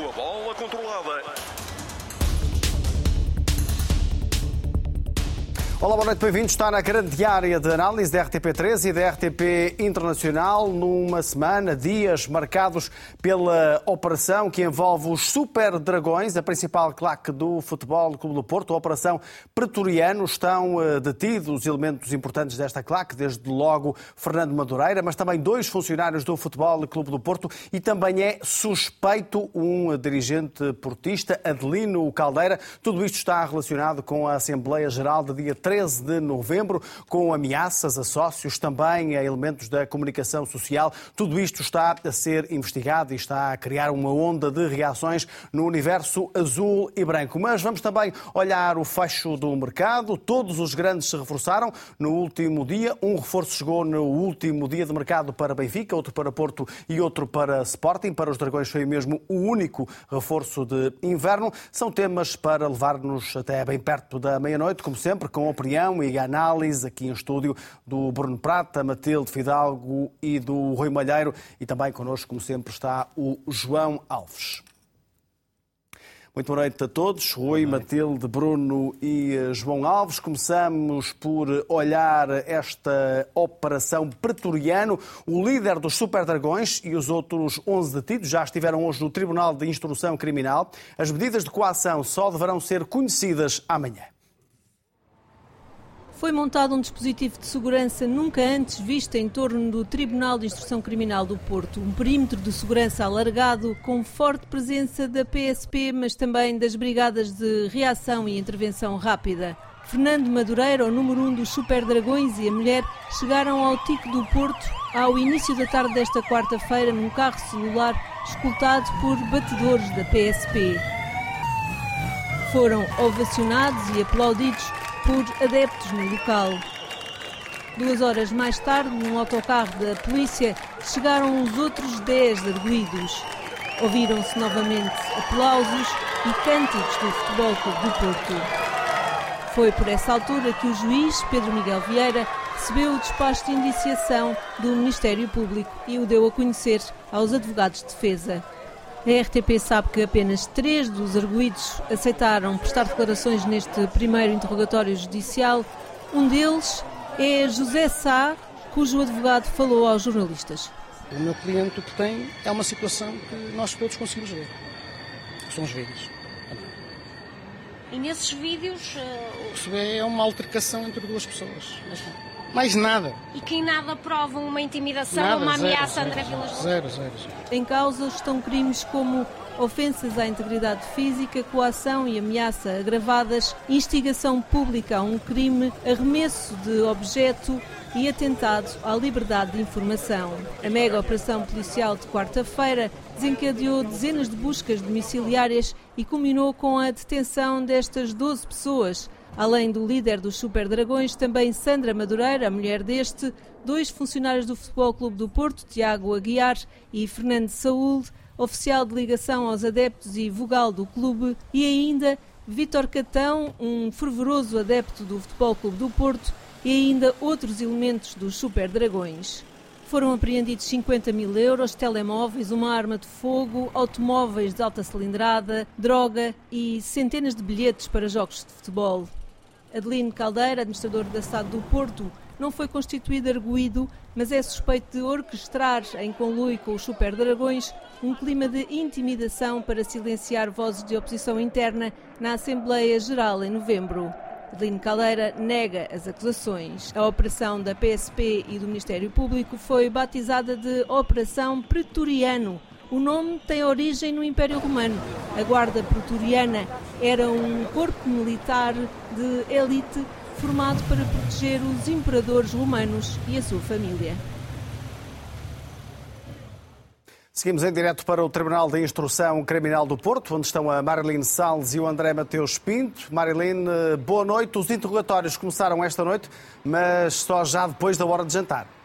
com a bola controlada. Olá, boa noite, bem-vindos. Está na grande área de análise da RTP3 e da RTP Internacional, numa semana, dias marcados pela operação que envolve os Super Dragões, a principal claque do Futebol Clube do Porto, a Operação Pretoriano. Estão eh, detidos elementos importantes desta claque, desde logo Fernando Madureira, mas também dois funcionários do Futebol Clube do Porto e também é suspeito um dirigente portista, Adelino Caldeira. Tudo isto está relacionado com a Assembleia Geral de dia 3 13 de novembro, com ameaças a sócios, também a elementos da comunicação social. Tudo isto está a ser investigado e está a criar uma onda de reações no universo azul e branco. Mas vamos também olhar o fecho do mercado. Todos os grandes se reforçaram no último dia. Um reforço chegou no último dia de mercado para Benfica, outro para Porto e outro para Sporting. Para os Dragões foi mesmo o único reforço de inverno. São temas para levar-nos até bem perto da meia-noite, como sempre, com a opinião e análise aqui em estúdio do Bruno Prata, Matilde Fidalgo e do Rui Malheiro. E também connosco, como sempre, está o João Alves. Muito boa noite a todos. Rui, Matilde, Bruno e eh, João Alves. Começamos por olhar esta operação pretoriano. O líder dos Super Dragões e os outros 11 detidos já estiveram hoje no Tribunal de Instrução Criminal. As medidas de coação só deverão ser conhecidas amanhã. Foi montado um dispositivo de segurança nunca antes visto em torno do Tribunal de Instrução Criminal do Porto. Um perímetro de segurança alargado, com forte presença da PSP, mas também das Brigadas de Reação e Intervenção Rápida. Fernando Madureira, o número 1 um dos Super Dragões, e a mulher chegaram ao Tico do Porto ao início da tarde desta quarta-feira num carro celular escoltado por batedores da PSP. Foram ovacionados e aplaudidos por adeptos no local. Duas horas mais tarde, num autocarro da polícia, chegaram os outros dez arguídos. Ouviram-se novamente aplausos e cânticos do Futebol Clube do Porto. Foi por essa altura que o juiz, Pedro Miguel Vieira, recebeu o despacho de indiciação do Ministério Público e o deu a conhecer aos advogados de defesa. A RTP sabe que apenas três dos arguídos aceitaram prestar declarações neste primeiro interrogatório judicial. Um deles é José Sá, cujo advogado falou aos jornalistas. O meu cliente o que tem é uma situação que nós todos conseguimos ver. São os vídeos. E nesses vídeos. O que se vê é uma altercação entre duas pessoas. Mais nada. E que em nada provam uma intimidação nada, ou uma ameaça zero, a André Vilas Zero, zero, zero. Em causa estão crimes como ofensas à integridade física, coação e ameaça agravadas, instigação pública a um crime, arremesso de objeto e atentado à liberdade de informação. A mega operação policial de quarta-feira desencadeou dezenas de buscas domiciliárias e culminou com a detenção destas 12 pessoas. Além do líder dos Super Dragões, também Sandra Madureira, a mulher deste, dois funcionários do Futebol Clube do Porto, Tiago Aguiar e Fernando Saúl, oficial de ligação aos adeptos e vogal do clube, e ainda Vítor Catão, um fervoroso adepto do Futebol Clube do Porto, e ainda outros elementos dos Super Dragões. Foram apreendidos 50 mil euros, telemóveis, uma arma de fogo, automóveis de alta cilindrada, droga e centenas de bilhetes para jogos de futebol. Adelino Caldeira, administrador da cidade do Porto, não foi constituído arguído, mas é suspeito de orquestrar, em conluio com os Super Dragões, um clima de intimidação para silenciar vozes de oposição interna na Assembleia Geral em novembro. Adelino Caldeira nega as acusações. A operação da PSP e do Ministério Público foi batizada de Operação Pretoriano. O nome tem origem no Império Romano. A Guarda Pretoriana era um corpo militar de elite formado para proteger os imperadores romanos e a sua família. Seguimos em direto para o Tribunal de Instrução Criminal do Porto, onde estão a Marilene Salles e o André Mateus Pinto. Marilene, boa noite. Os interrogatórios começaram esta noite, mas só já depois da hora de jantar.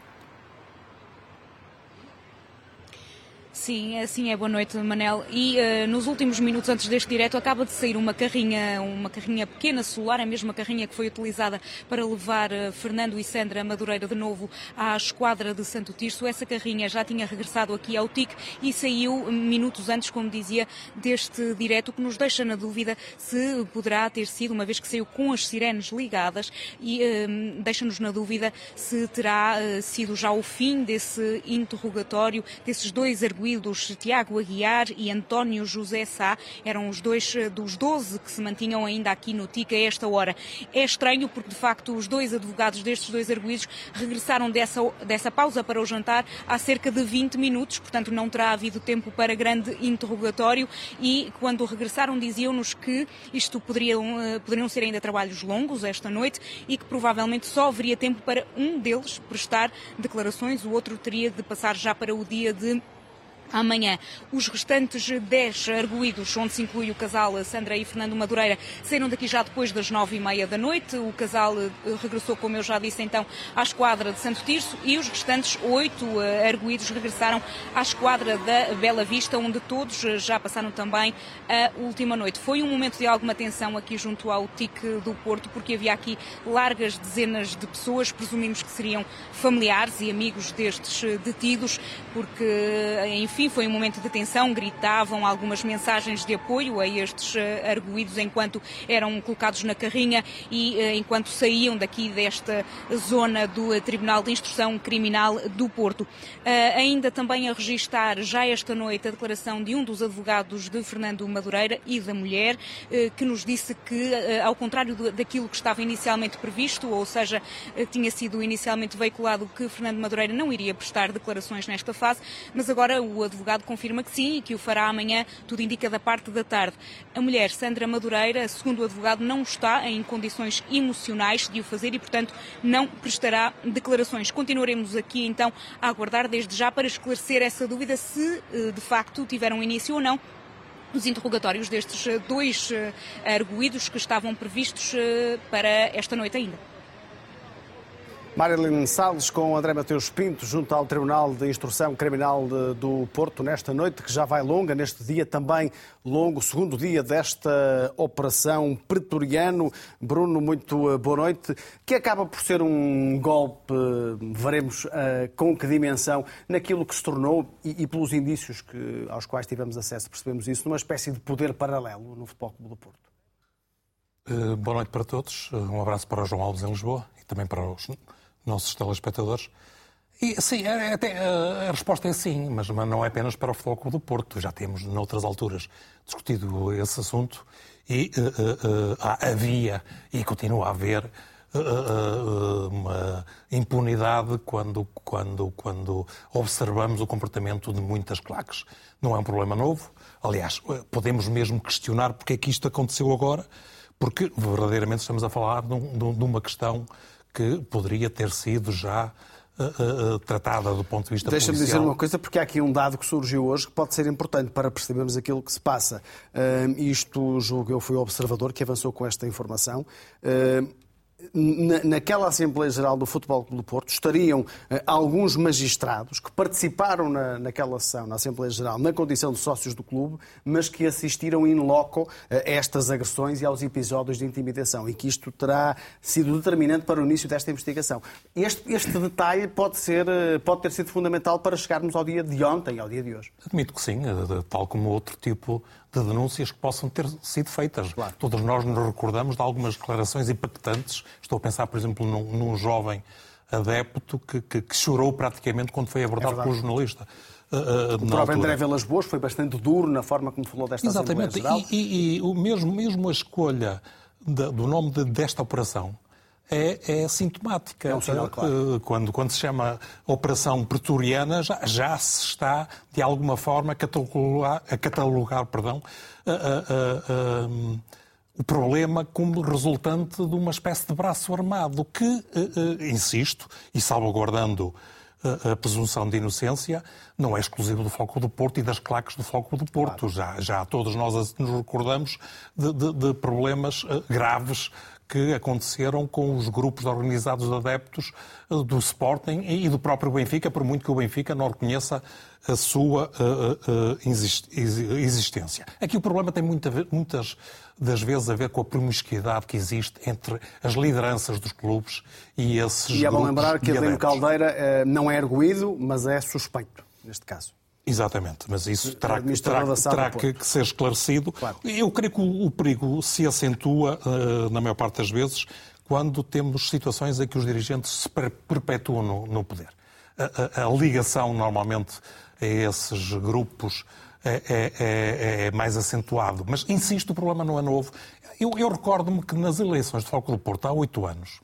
Sim, assim é. Boa noite, Manel. E uh, nos últimos minutos antes deste direto acaba de sair uma carrinha, uma carrinha pequena solar, a mesma carrinha que foi utilizada para levar uh, Fernando e Sandra Madureira de novo à esquadra de Santo Tirso. Essa carrinha já tinha regressado aqui ao TIC e saiu minutos antes, como dizia, deste direto, que nos deixa na dúvida se poderá ter sido, uma vez que saiu com as sirenes ligadas, e uh, deixa-nos na dúvida se terá sido já o fim desse interrogatório, desses dois arguídos incluídos Tiago Aguiar e António José Sá, eram os dois eh, dos 12 que se mantinham ainda aqui no TIC a esta hora. É estranho porque, de facto, os dois advogados destes dois arguídos regressaram dessa, dessa pausa para o jantar há cerca de 20 minutos, portanto não terá havido tempo para grande interrogatório e quando regressaram diziam-nos que isto poderiam, eh, poderiam ser ainda trabalhos longos esta noite e que provavelmente só haveria tempo para um deles prestar declarações, o outro teria de passar já para o dia de amanhã. Os restantes 10 arguídos, onde se inclui o casal Sandra e Fernando Madureira, saíram daqui já depois das nove e meia da noite. O casal eh, regressou, como eu já disse, então, à esquadra de Santo Tirso e os restantes oito eh, arguídos regressaram à esquadra da Bela Vista, onde todos eh, já passaram também a última noite. Foi um momento de alguma tensão aqui junto ao TIC do Porto, porque havia aqui largas dezenas de pessoas, presumimos que seriam familiares e amigos destes detidos, porque, enfim, enfim, foi um momento de tensão, gritavam algumas mensagens de apoio a estes eh, arguídos enquanto eram colocados na carrinha e eh, enquanto saíam daqui desta zona do Tribunal de Instrução Criminal do Porto. Ainda também a registar já esta noite a declaração de um dos advogados de Fernando Madureira e da mulher, que nos disse que, ao contrário daquilo que estava inicialmente previsto, ou seja, tinha sido inicialmente veiculado que Fernando Madureira não iria prestar declarações nesta fase, mas agora o advogado confirma que sim e que o fará amanhã, tudo indica da parte da tarde. A mulher, Sandra Madureira, segundo o advogado, não está em condições emocionais de o fazer e, portanto, não prestará declarações. Continuaremos aqui então a aguardar desde já para esclarecer essa dúvida se eh, de facto tiveram início ou não os interrogatórios destes eh, dois eh, arguídos que estavam previstos para esta noite ainda. Marilyn Salles com André Mateus Pinto junto ao Tribunal de Instrução Criminal do Porto nesta noite, que já vai longa, neste dia também longo, segundo dia desta operação pretoriano. Bruno, muito eh, boa noite. Que acaba por ser um golpe, veremos uh, com que dimensão, naquilo que se tornou, e, e, pelos indícios que, aos quais tivemos acesso, percebemos isso, numa espécie de poder paralelo no Futebol Clube do Porto. Uh, boa noite para todos. Um abraço para o João Alves em Lisboa e também para os nossos telespectadores. E sim, é, é até, a resposta é sim, mas não é apenas para o Futebol do Porto. Já temos, noutras alturas, discutido esse assunto e uh, uh, havia e continua a haver uma impunidade quando, quando, quando observamos o comportamento de muitas claques. Não é um problema novo. Aliás, podemos mesmo questionar porque é que isto aconteceu agora, porque verdadeiramente estamos a falar de, um, de uma questão que poderia ter sido já uh, uh, tratada do ponto de vista Deixa-me dizer uma coisa, porque há aqui um dado que surgiu hoje que pode ser importante para percebermos aquilo que se passa. Uh, isto, julgo eu, fui o observador que avançou com esta informação naquela Assembleia Geral do Futebol Clube do Porto estariam eh, alguns magistrados que participaram na, naquela sessão, na Assembleia Geral, na condição de sócios do clube, mas que assistiram in loco eh, a estas agressões e aos episódios de intimidação e que isto terá sido determinante para o início desta investigação. Este, este detalhe pode, ser, eh, pode ter sido fundamental para chegarmos ao dia de ontem, ao dia de hoje. Admito que sim, tal como outro tipo de denúncias que possam ter sido feitas. Claro. Todos nós nos recordamos de algumas declarações impactantes. Estou a pensar, por exemplo, num, num jovem adepto que, que, que, chorou praticamente quando foi abordado é pelo jornalista. Uh, o próprio André Velas Boas foi bastante duro na forma como falou desta Exatamente. Exatamente. E, e, e, o mesmo, mesmo a escolha de, do nome de, desta operação é, é sintomática. É um sinal, claro. quando, quando se chama Operação Pretoriana, já, já se está, de alguma forma, a catalogar, a catalogar perdão, a, a, a, o problema como resultante de uma espécie de braço armado que, insisto, e salvaguardando a presunção de inocência não é exclusivo do Foco do Porto e das claques do Foco do Porto. Claro. Já, já todos nós nos recordamos de, de, de problemas graves que aconteceram com os grupos organizados de adeptos eh, do Sporting e do próprio Benfica, por muito que o Benfica não reconheça a sua uh, uh, existência. Aqui o problema tem muita, muitas das vezes a ver com a promiscuidade que existe entre as lideranças dos clubes e esses E é bom lembrar que Adelino Caldeira não é erguido, mas é suspeito, neste caso. Exatamente, mas isso terá, terá, terá que, que, ser esclarecido. Claro. Eu creio que o, o perigo se acentua, uh, na maior parte das vezes, quando temos situações em que os dirigentes se perpetuam no, no poder. A, a, a, ligação, normalmente, a esses grupos é, é, é, é, mais acentuado. Mas, insisto, o problema não é novo. Eu, eu recordo-me que nas eleições de Foco do Porto, há oito anos,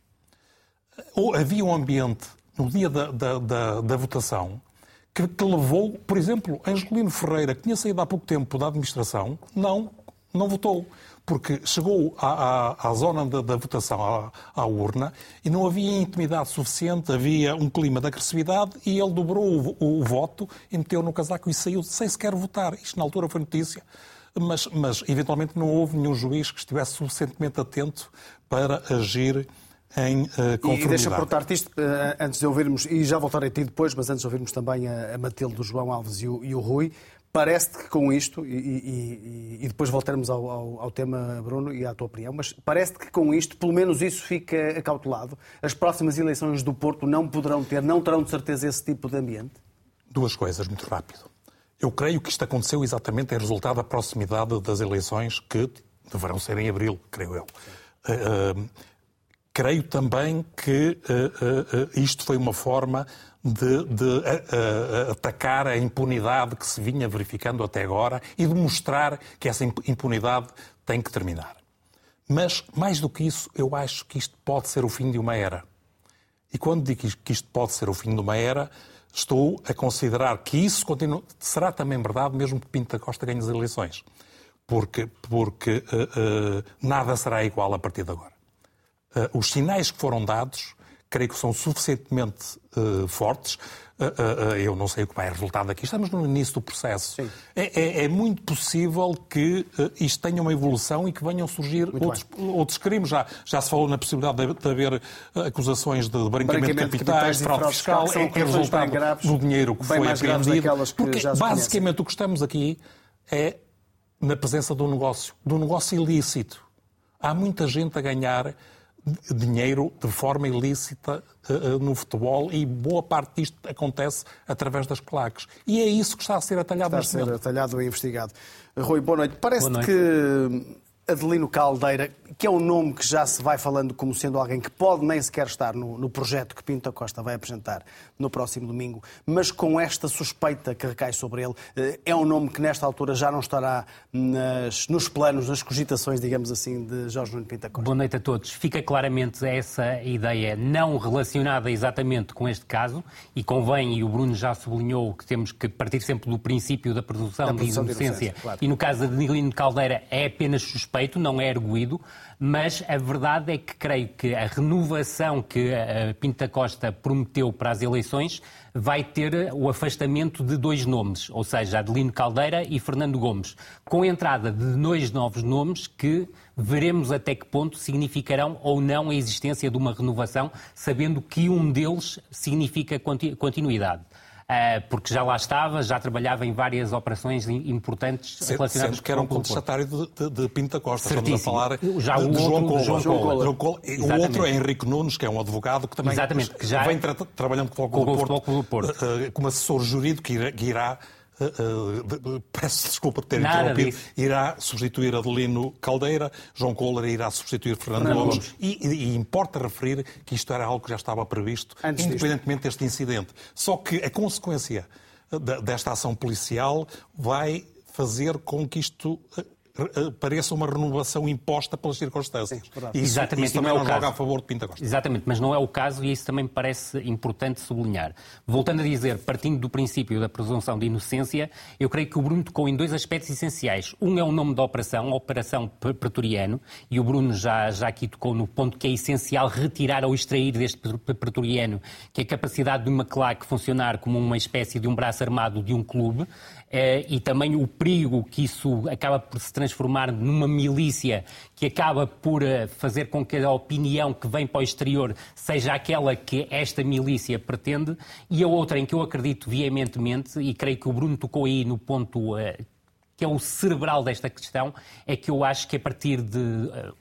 havia um ambiente, no dia da, da, da, da votação, que, que, levou, por exemplo, Angelino Ferreira, que tinha saído há pouco tempo da administração, não, não votou porque chegou à, à, à zona da, da votação, à, à, urna, e não havia intimidade suficiente, havia um clima de agressividade, e ele dobrou o, o, voto e meteu no casaco e saiu sem sequer votar. Isto na altura foi notícia. Mas, mas, eventualmente não houve nenhum juiz que estivesse suficientemente atento para agir em uh, conformidade. E deixa portar-te isto, uh, antes de ouvirmos, e já voltarei a ti depois, mas antes de ouvirmos também a, a Matilde, o João Alves e o, e o Rui, Parece-te que com isto, e, e, e depois voltaremos ao, ao, ao, tema, Bruno, e à tua opinião, mas parece-te que com isto, pelo menos isso fica acautelado? As próximas eleições do Porto não poderão ter, não terão de certeza esse tipo de ambiente? Duas coisas, muito rápido. Eu creio que isto aconteceu exatamente em resultado da proximidade das eleições que deverão ser em abril, creio eu. Uh, uh, creio também que uh, isto foi uma forma de, de uh, uh, atacar a impunidade que se vinha verificando até agora e de mostrar que essa impunidade tem que terminar. Mas, mais do que isso, eu acho que isto pode ser o fim de uma era. E quando digo que isto pode ser o fim de uma era, estou a considerar que isso continua, será também verdade mesmo que Pinto da Costa ganhe as eleições. Porque, porque uh, nada será igual a partir de agora. Os sinais que foram dados creio que são suficientemente uh, fortes. Uh, uh, eu não sei o que vai resultar daqui. Estamos no início do processo. É, é, é, muito possível que isto tenha uma evolução e que venham surgir outros, outros, crimes. Já, já se falou na possibilidade de, de haver acusações de branqueamento de capitais, de fraude fiscal, que é, é resultado graves, do dinheiro que foi apreendido. Porque, basicamente, o que estamos aqui é na presença do negócio, do negócio ilícito. Há muita gente a ganhar dinheiro de forma ilícita uh, no futebol e boa parte disto acontece através das claques. E é isso que está a ser atalhado Está a ser atalhado e investigado. Rui, boa noite. Parece que Adelino Caldeira, que é um nome que já se vai falando como sendo alguém que pode nem sequer estar no, no, projeto que Pinto Costa vai apresentar no próximo domingo, mas com esta suspeita que recai sobre ele, eh, é um nome que nesta altura já não estará nas, nos planos, nas cogitações, digamos assim, de Jorge Nuno Pinto Costa. Boa noite a todos. Fica claramente essa ideia não relacionada exatamente com este caso e convém, e o Bruno já sublinhou, que temos que partir sempre do princípio da presunção, da presunção de inocência, de inocência claro. e no caso de Adelino Caldeira é apenas suspeita respeito, não é arguído, mas a verdade é que creio que a renovação que a Pinta Costa prometeu para as eleições vai ter o afastamento de dois nomes, ou seja, Adelino Caldeira e Fernando Gomes, com a entrada de dois novos nomes que veremos até que ponto significarão ou não a existência de uma renovação, sabendo que um deles significa continuidade. Eh, porque já lá estava, já trabalhava em várias operações importantes Sendo, relacionadas sendo que era um contestatário de, de, de Pinto da Costa. Certíssimo. Estamos a falar já de, de João Cola. João Cola. João Cola. O outro é Henrique Nunes, que é um advogado que também Exatamente, que já vem tra trabalhando com o Futebol Clube do Porto, uh, como assessor jurídico que irá Uh, uh, peço desculpa de ter Nada interrompido, disso. irá substituir Adelino Caldeira, João Kohler irá substituir Fernando, Gomes. Gomes. E, e, importa referir que isto era algo que já estava previsto, Antes independentemente disto. deste incidente. Só que a consequência desta ação policial vai fazer com que isto eh, pareça uma renovação imposta pelas circunstâncias. Sim, isso, Exatamente, isso também não, não é joga a favor de Pinta Costa. Exatamente, mas não é o caso e isso também me parece importante sublinhar. Voltando a dizer, partindo do princípio da presunção de inocência, eu creio que o Bruno tocou em dois aspectos essenciais. Um é o nome da operação, a Operação Pretoriano, e o Bruno já, já aqui tocou no ponto que é essencial retirar ou extrair deste Pretoriano, que é a capacidade de uma claque funcionar como uma espécie de um braço armado de um clube, eh, e também o perigo que isso acaba por se transformar numa milícia que acaba por uh, fazer com que a opinião que vem para o exterior seja aquela que esta milícia pretende, e a outra em que eu acredito veementemente, e creio que o Bruno tocou aí no ponto uh, que é o cerebral desta questão, é que eu acho que a partir de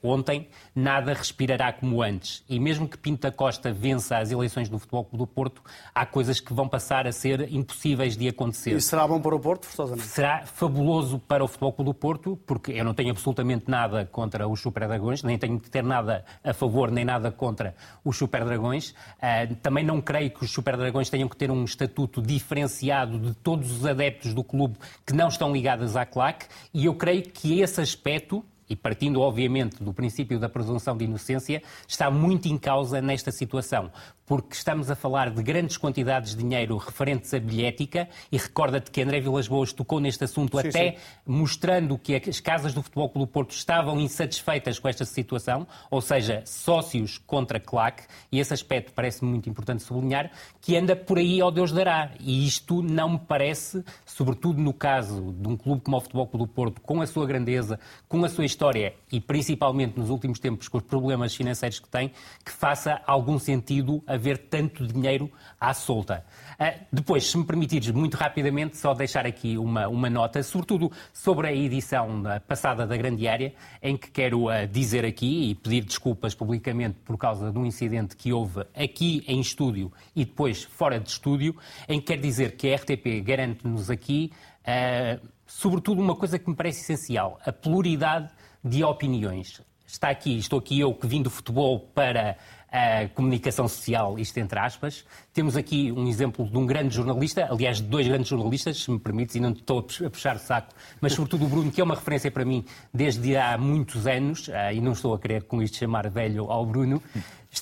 ontem nada respirará como antes. E mesmo que Pinto da Costa vença as eleições do Futebol Clube do Porto, há coisas que vão passar a ser impossíveis de acontecer. E será bom para o Porto, forçosamente? Será fabuloso para o Futebol Clube do Porto, porque eu não tenho absolutamente nada contra os Super Dragões, nem tenho que ter nada a favor, nem nada contra os Super Dragões. Uh, também não creio que os Super Dragões tenham que ter um estatuto diferenciado de todos os adeptos do clube que não estão ligados à claque, e eu creio que esse aspecto e partindo obviamente do princípio da presunção de inocência, está muito em causa nesta situação porque estamos a falar de grandes quantidades de dinheiro referentes à bilhética, e recorda-te que André Vilas Boas tocou neste assunto sim, até sim. mostrando que as casas do Futebol Clube do Porto estavam insatisfeitas com esta situação, ou seja, sócios contra claque, e esse aspecto parece-me muito importante sublinhar, que anda por aí ao Deus dará. E isto não me parece, sobretudo no caso de um clube como o Futebol Clube do Porto, com a sua grandeza, com a sua história e principalmente nos últimos tempos com os problemas financeiros que tem, que faça algum sentido haver tanto dinheiro à solta. Uh, depois, se me permitires, muito rapidamente, só deixar aqui uma, uma nota, sobretudo sobre a edição passada da Grande Área, em que quero uh, dizer aqui e pedir desculpas publicamente por causa de um incidente que houve aqui em estúdio e depois fora de estúdio, em que quer dizer que a RTP garante-nos aqui, uh, sobretudo, uma coisa que me parece essencial: a pluralidade de opiniões. Está aqui, estou aqui eu que vim do futebol para a comunicação social, isto entre aspas. Temos aqui um exemplo de um grande jornalista, aliás, de dois grandes jornalistas, se me permites, e não estou a puxar o saco, mas sobretudo o Bruno, que é uma referência para mim desde há muitos anos, ah, e não estou a querer com isto chamar velho ao Bruno.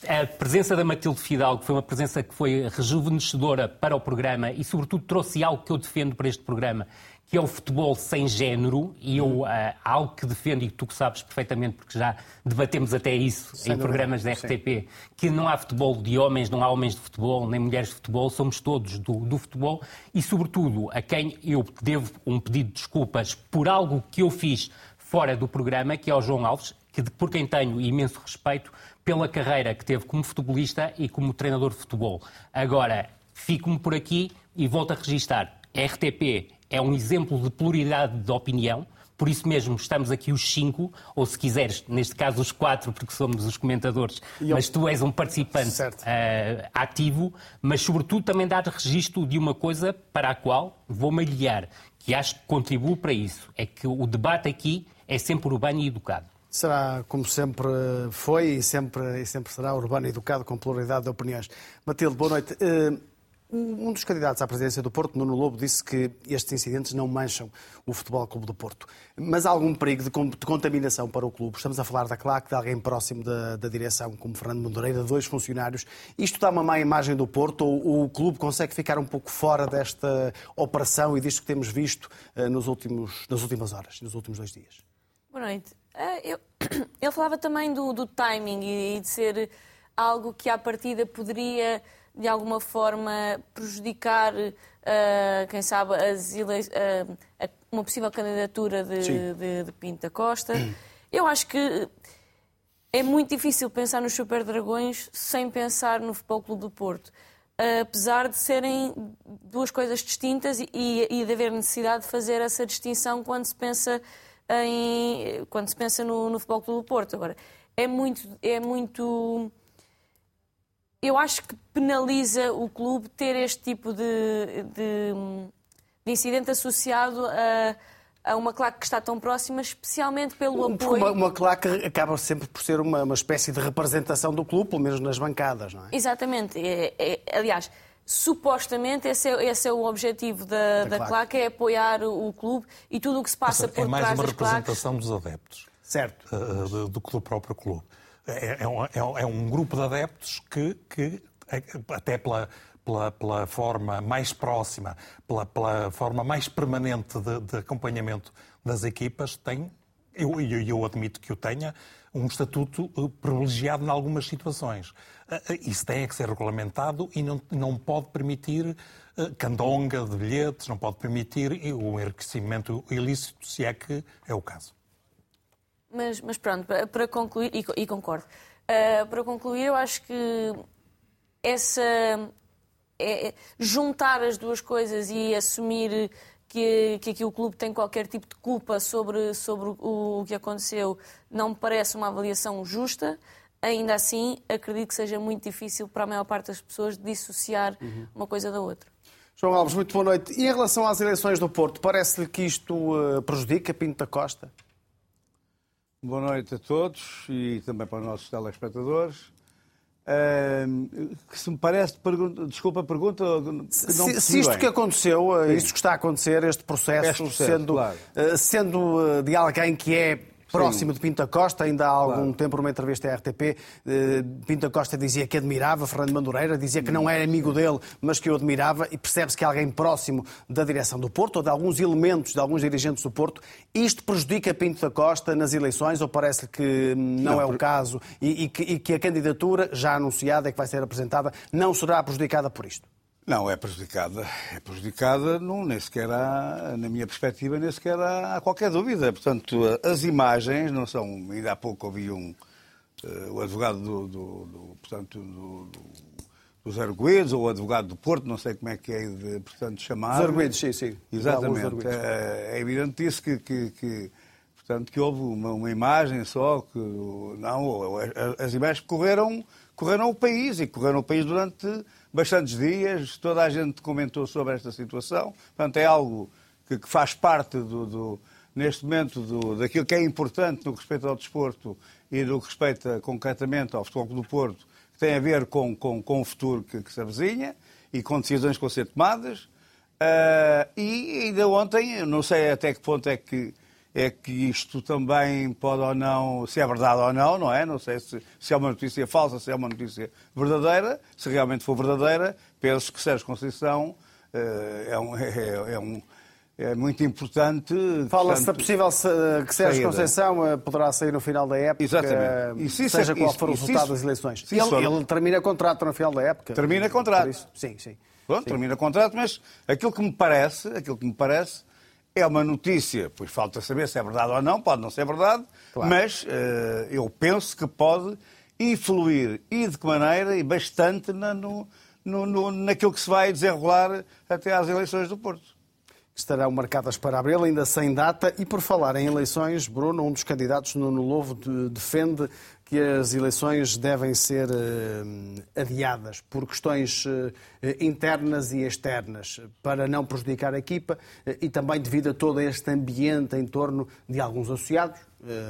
A presença da Matilde Fidalgo foi uma presença que foi rejuvenescedora para o programa e, sobretudo, trouxe algo que eu defendo para este programa, que é o futebol sem género, e eu, uh, algo que defendo e que tu sabes perfeitamente, porque já debatemos até isso sem em programas da RTP, sim. que não há futebol de homens, não há homens de futebol, nem mulheres de futebol, somos todos do, do futebol, e sobretudo a quem eu devo um pedido de desculpas por algo que eu fiz fora do programa, que é o João Alves, que, por quem tenho imenso respeito pela carreira que teve como futebolista e como treinador de futebol. Agora, fico-me por aqui e volto a registar. RTP é um exemplo de pluralidade de opinião. Por isso mesmo estamos aqui os cinco, ou se quiseres, neste caso os quatro, porque somos os comentadores, eu... mas tu és um participante uh, ativo, mas sobretudo também dar registro de uma coisa para a qual vou-me aliar, que acho que contribuo para isso, é que o debate aqui é sempre urbano e educado. Será, como sempre foi e sempre, e sempre será, urbano e educado, com pluralidade de opiniões. Matilde, boa noite. Uh... Um dos candidatos à presidência do Porto, Nuno Lobo, disse que estes incidentes não mancham o Futebol Clube do Porto. Mas há algum perigo de contaminação para o clube? Estamos a falar da claque, de alguém próximo da, da direção, como Fernando Mondoreira, dois funcionários. Isto dá uma má imagem do Porto ou o clube consegue ficar um pouco fora desta operação e disto que temos visto uh, nos últimos, nas últimas horas, nos últimos dois dias? Boa noite. Uh, eu... Ele falava também do, do timing e de ser algo que à partida poderia de alguma forma prejudicar, uh, quem sabe, as uh, uma possível candidatura de, de, de Pinto da Costa. Eu acho que é muito difícil pensar nos Super Dragões sem pensar no Futebol Clube do Porto. Uh, apesar de serem duas coisas distintas e, e, de haver necessidade de fazer essa distinção quando se pensa, em, quando se pensa no, no Futebol Clube do Porto. Agora, é muito, é muito eu acho que penaliza o clube ter este tipo de, de, de incidente associado a, a, uma claque que está tão próxima, especialmente pelo apoio. Uma, uma claque acaba sempre por ser uma, uma espécie de representação do clube, pelo menos nas bancadas, não é? Exatamente. É, é, aliás, supostamente esse é, esse é, o objetivo da, da, da claque, é apoiar o, o, clube e tudo o que se passa seja, por trás das claques... É mais uma representação dos adeptos. Certo. Uh, do que do próprio clube. É, é, um, é, é um grupo de adeptos que, que até pela, pela, pela, forma mais próxima, pela, pela forma mais permanente de, de, acompanhamento das equipas, tem, eu, eu, eu admito que o tenha, um estatuto eh, privilegiado em algumas situações. Eh, eh, isso tem que ser regulamentado e não, não pode permitir candonga de bilhetes, não pode permitir o enriquecimento ilícito, se é que é o caso. Mas, mas pronto, para concluir, e, e concordo, uh, para concluir, eu acho que essa é, é, juntar as duas coisas e assumir que, que aqui o clube tem qualquer tipo de culpa sobre, sobre o, o que aconteceu não me parece uma avaliação justa. Ainda assim, acredito que seja muito difícil para a maior parte das pessoas dissociar uhum. uma coisa da outra. João Alves, muito boa noite. E em relação às eleições do Porto, parece-lhe que isto uh, prejudica Pinto da Costa? Boa noite a todos e também para os nossos telespectadores. Uh, que se me parece, pergunta, desculpa a pergunta, se, se, isto bem. que aconteceu, Sim. isto que está a acontecer, este processo, este processo sendo, claro. uh, sendo de alguém que é próximo de Pinta Costa. Ainda há algum claro. tempo, numa entrevista à RTP, eh, Pinta Costa dizia que admirava Fernando Madureira, dizia que não era amigo dele, mas que o admirava, e percebe-se que é alguém próximo da direção do Porto, ou de alguns elementos, de alguns dirigentes do Porto. Isto prejudica Pinto da Costa nas eleições, ou parece-lhe que não, não, é o caso, e, e, que, e que a candidatura, já anunciada e que vai ser apresentada, não será prejudicada por isto? Não, é prejudicada. É prejudicada, não, nem sequer há, na minha perspectiva, nem sequer há, há qualquer dúvida. Portanto, as imagens não são. Ainda há pouco ouvi um, uh, o advogado do, do, do portanto, do, do, dos arguidos, ou o advogado do Porto, não sei como é que é de, portanto, chamar. Os arguidos, sim, sim. Exatamente. É, é, evidente isso que, que, que, portanto, que houve uma, uma imagem só, que não, as imagens correram, correram o país, e correram o país durante bastantes dias, toda a gente comentou sobre esta situação. Portanto, é algo que, que faz parte do, do neste momento do, daquilo que é importante no que respeita ao desporto e no que respeita concretamente ao Futebol do Porto, que tem a ver com, com, com o futuro que, que se avizinha e com decisões que vão ser tomadas. Uh, e ainda ontem, não sei até que ponto é que é que isto também pode ou não, se é verdade ou não, não é? Não sei se, se é uma notícia falsa, se é uma notícia verdadeira. Se realmente for verdadeira, penso que Sérgio Conceição uh, é, um, é, é, um, é muito importante. Fala-se da possível que Sérgio Conceição eh, poderá sair no final da época, Exatamente. E se seja qual for o resultado isso, das eleições. Ele, ele, termina contrato no final da época. Termina contrato. Sim, sim. Pronto, sim. termina contrato, mas aquilo que me parece, aquilo que me parece é uma notícia, pois falta saber se é verdade ou não, pode não ser verdade, claro. mas uh, eu penso que pode influir e de que maneira, e bastante, na, no, no, no, naquilo que se vai desenrolar até às eleições do Porto estarão marcadas para abril, ainda sem data. E por falar em eleições, Bruno, um dos candidatos, Nuno Lovo, defende que as eleições devem ser uh, adiadas por questões uh, internas e externas, para não prejudicar a equipa uh, e também devido a todo este ambiente em torno de alguns associados,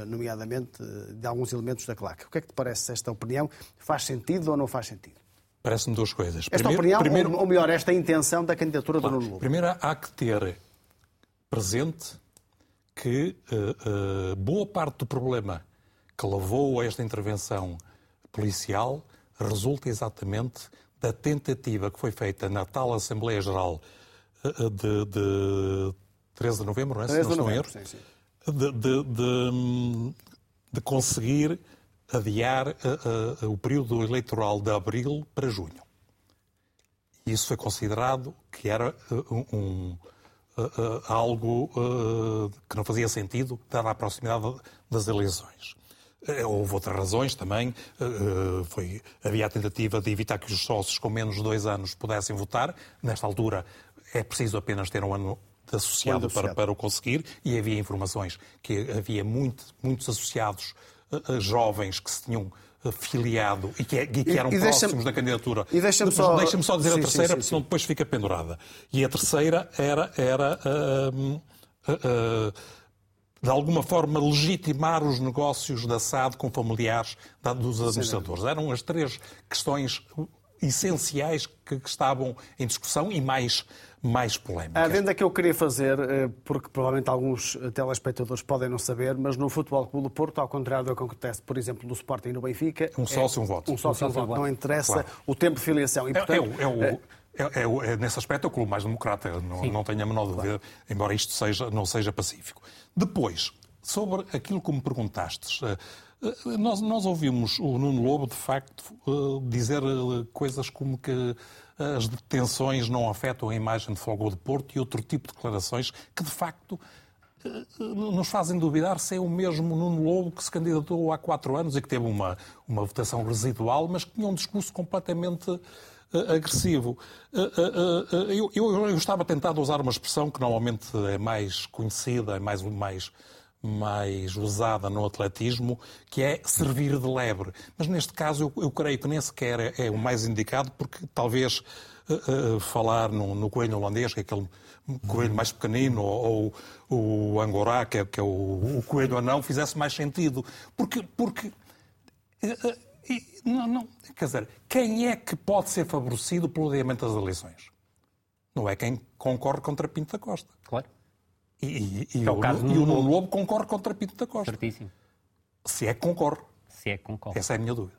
nomeadamente de alguns elementos da claque. O que é que te parece esta opinião? Faz sentido ou não faz sentido? Parece-me duas coisas. Esta primeiro, opinião, primeiro... ou melhor, esta intenção da candidatura claro, do Nuno Lobo. Primeiro, há que ter presente que boa parte do problema que levou a esta intervenção policial resulta exatamente da tentativa que foi feita na tal Assembleia Geral eh, eh, de, de 13 de novembro, não é? 13 de novembro, sim, sim. De, de, de, conseguir adiar uh, uh, o período eleitoral de abril para junho. Isso foi considerado que era uh, um, algo que não fazia sentido, dada a proximidade das eleições. Eh, houve outras razões também. Eh, eh, foi, havia a tentativa de evitar que os sócios com menos de dois anos pudessem votar. Nesta altura é preciso apenas ter um ano de associado, associado. Para, para o conseguir e havia informações que havia muito, muitos associados jovens que se tinham filiado e que, e que eram e próximos da candidatura. E deixa-me só... Deixa só dizer sim, a terceira, sim, sim, porque senão depois fica pendurada. E a terceira era... era uh, uh, uh, de alguma forma, legitimar os negócios da SAD com familiares dos administradores. Eram as três questões essenciais que, estavam em discussão e mais, mais polémicas. A adenda que eu queria fazer, eh, porque provavelmente alguns telespectadores podem não saber, mas no Futebol Clube do Porto, ao contrário do que acontece, por exemplo, no Sporting e no Benfica... Um sócio, é, um voto. Um sócio, um, um voto. Não interessa claro. o tempo de filiação. E, portanto, é, é, o, é o... É, é, é, nesse aspecto é o clube mais democrata, não, não tenho a menor dúvida, claro. embora isto seja, não seja pacífico. Depois, Sobre aquilo que me perguntastes, eh, eh, nós, nós ouvimos o Nuno Lobo, de facto, eh, dizer coisas como que as detenções não afetam a imagem de Fogo de Porto e outro tipo de declarações que, de facto, nos fazem duvidar se é o mesmo Nuno Lobo que se candidatou há quatro anos e que teve uma, uma votação residual, mas que tinha um discurso completamente agressivo. Uh, uh, eu, eu, eu, estava tentado usar uma expressão que normalmente é mais conhecida, é mais, mais, mais usada no atletismo, que é servir de lebre. Mas neste caso eu, eu creio que nem sequer é, é o mais indicado, porque talvez falar no, no coelho holandês, que é aquele coelho mais pequenino, ou, ou o angorá, que é, que é o, o, coelho anão, fizesse mais sentido. Porque, porque eh, eh, não, não, quer dizer, quem é que pode ser favorecido pelo adiamento das eleições? Não é quem concorre contra Pinto da Costa. Claro. E, e, e, é o, caso e o Nuno Lobo concorre contra Pinto da Costa. Certíssimo. Se é que concorre. Se é que concorre. Essa é a minha dúvida.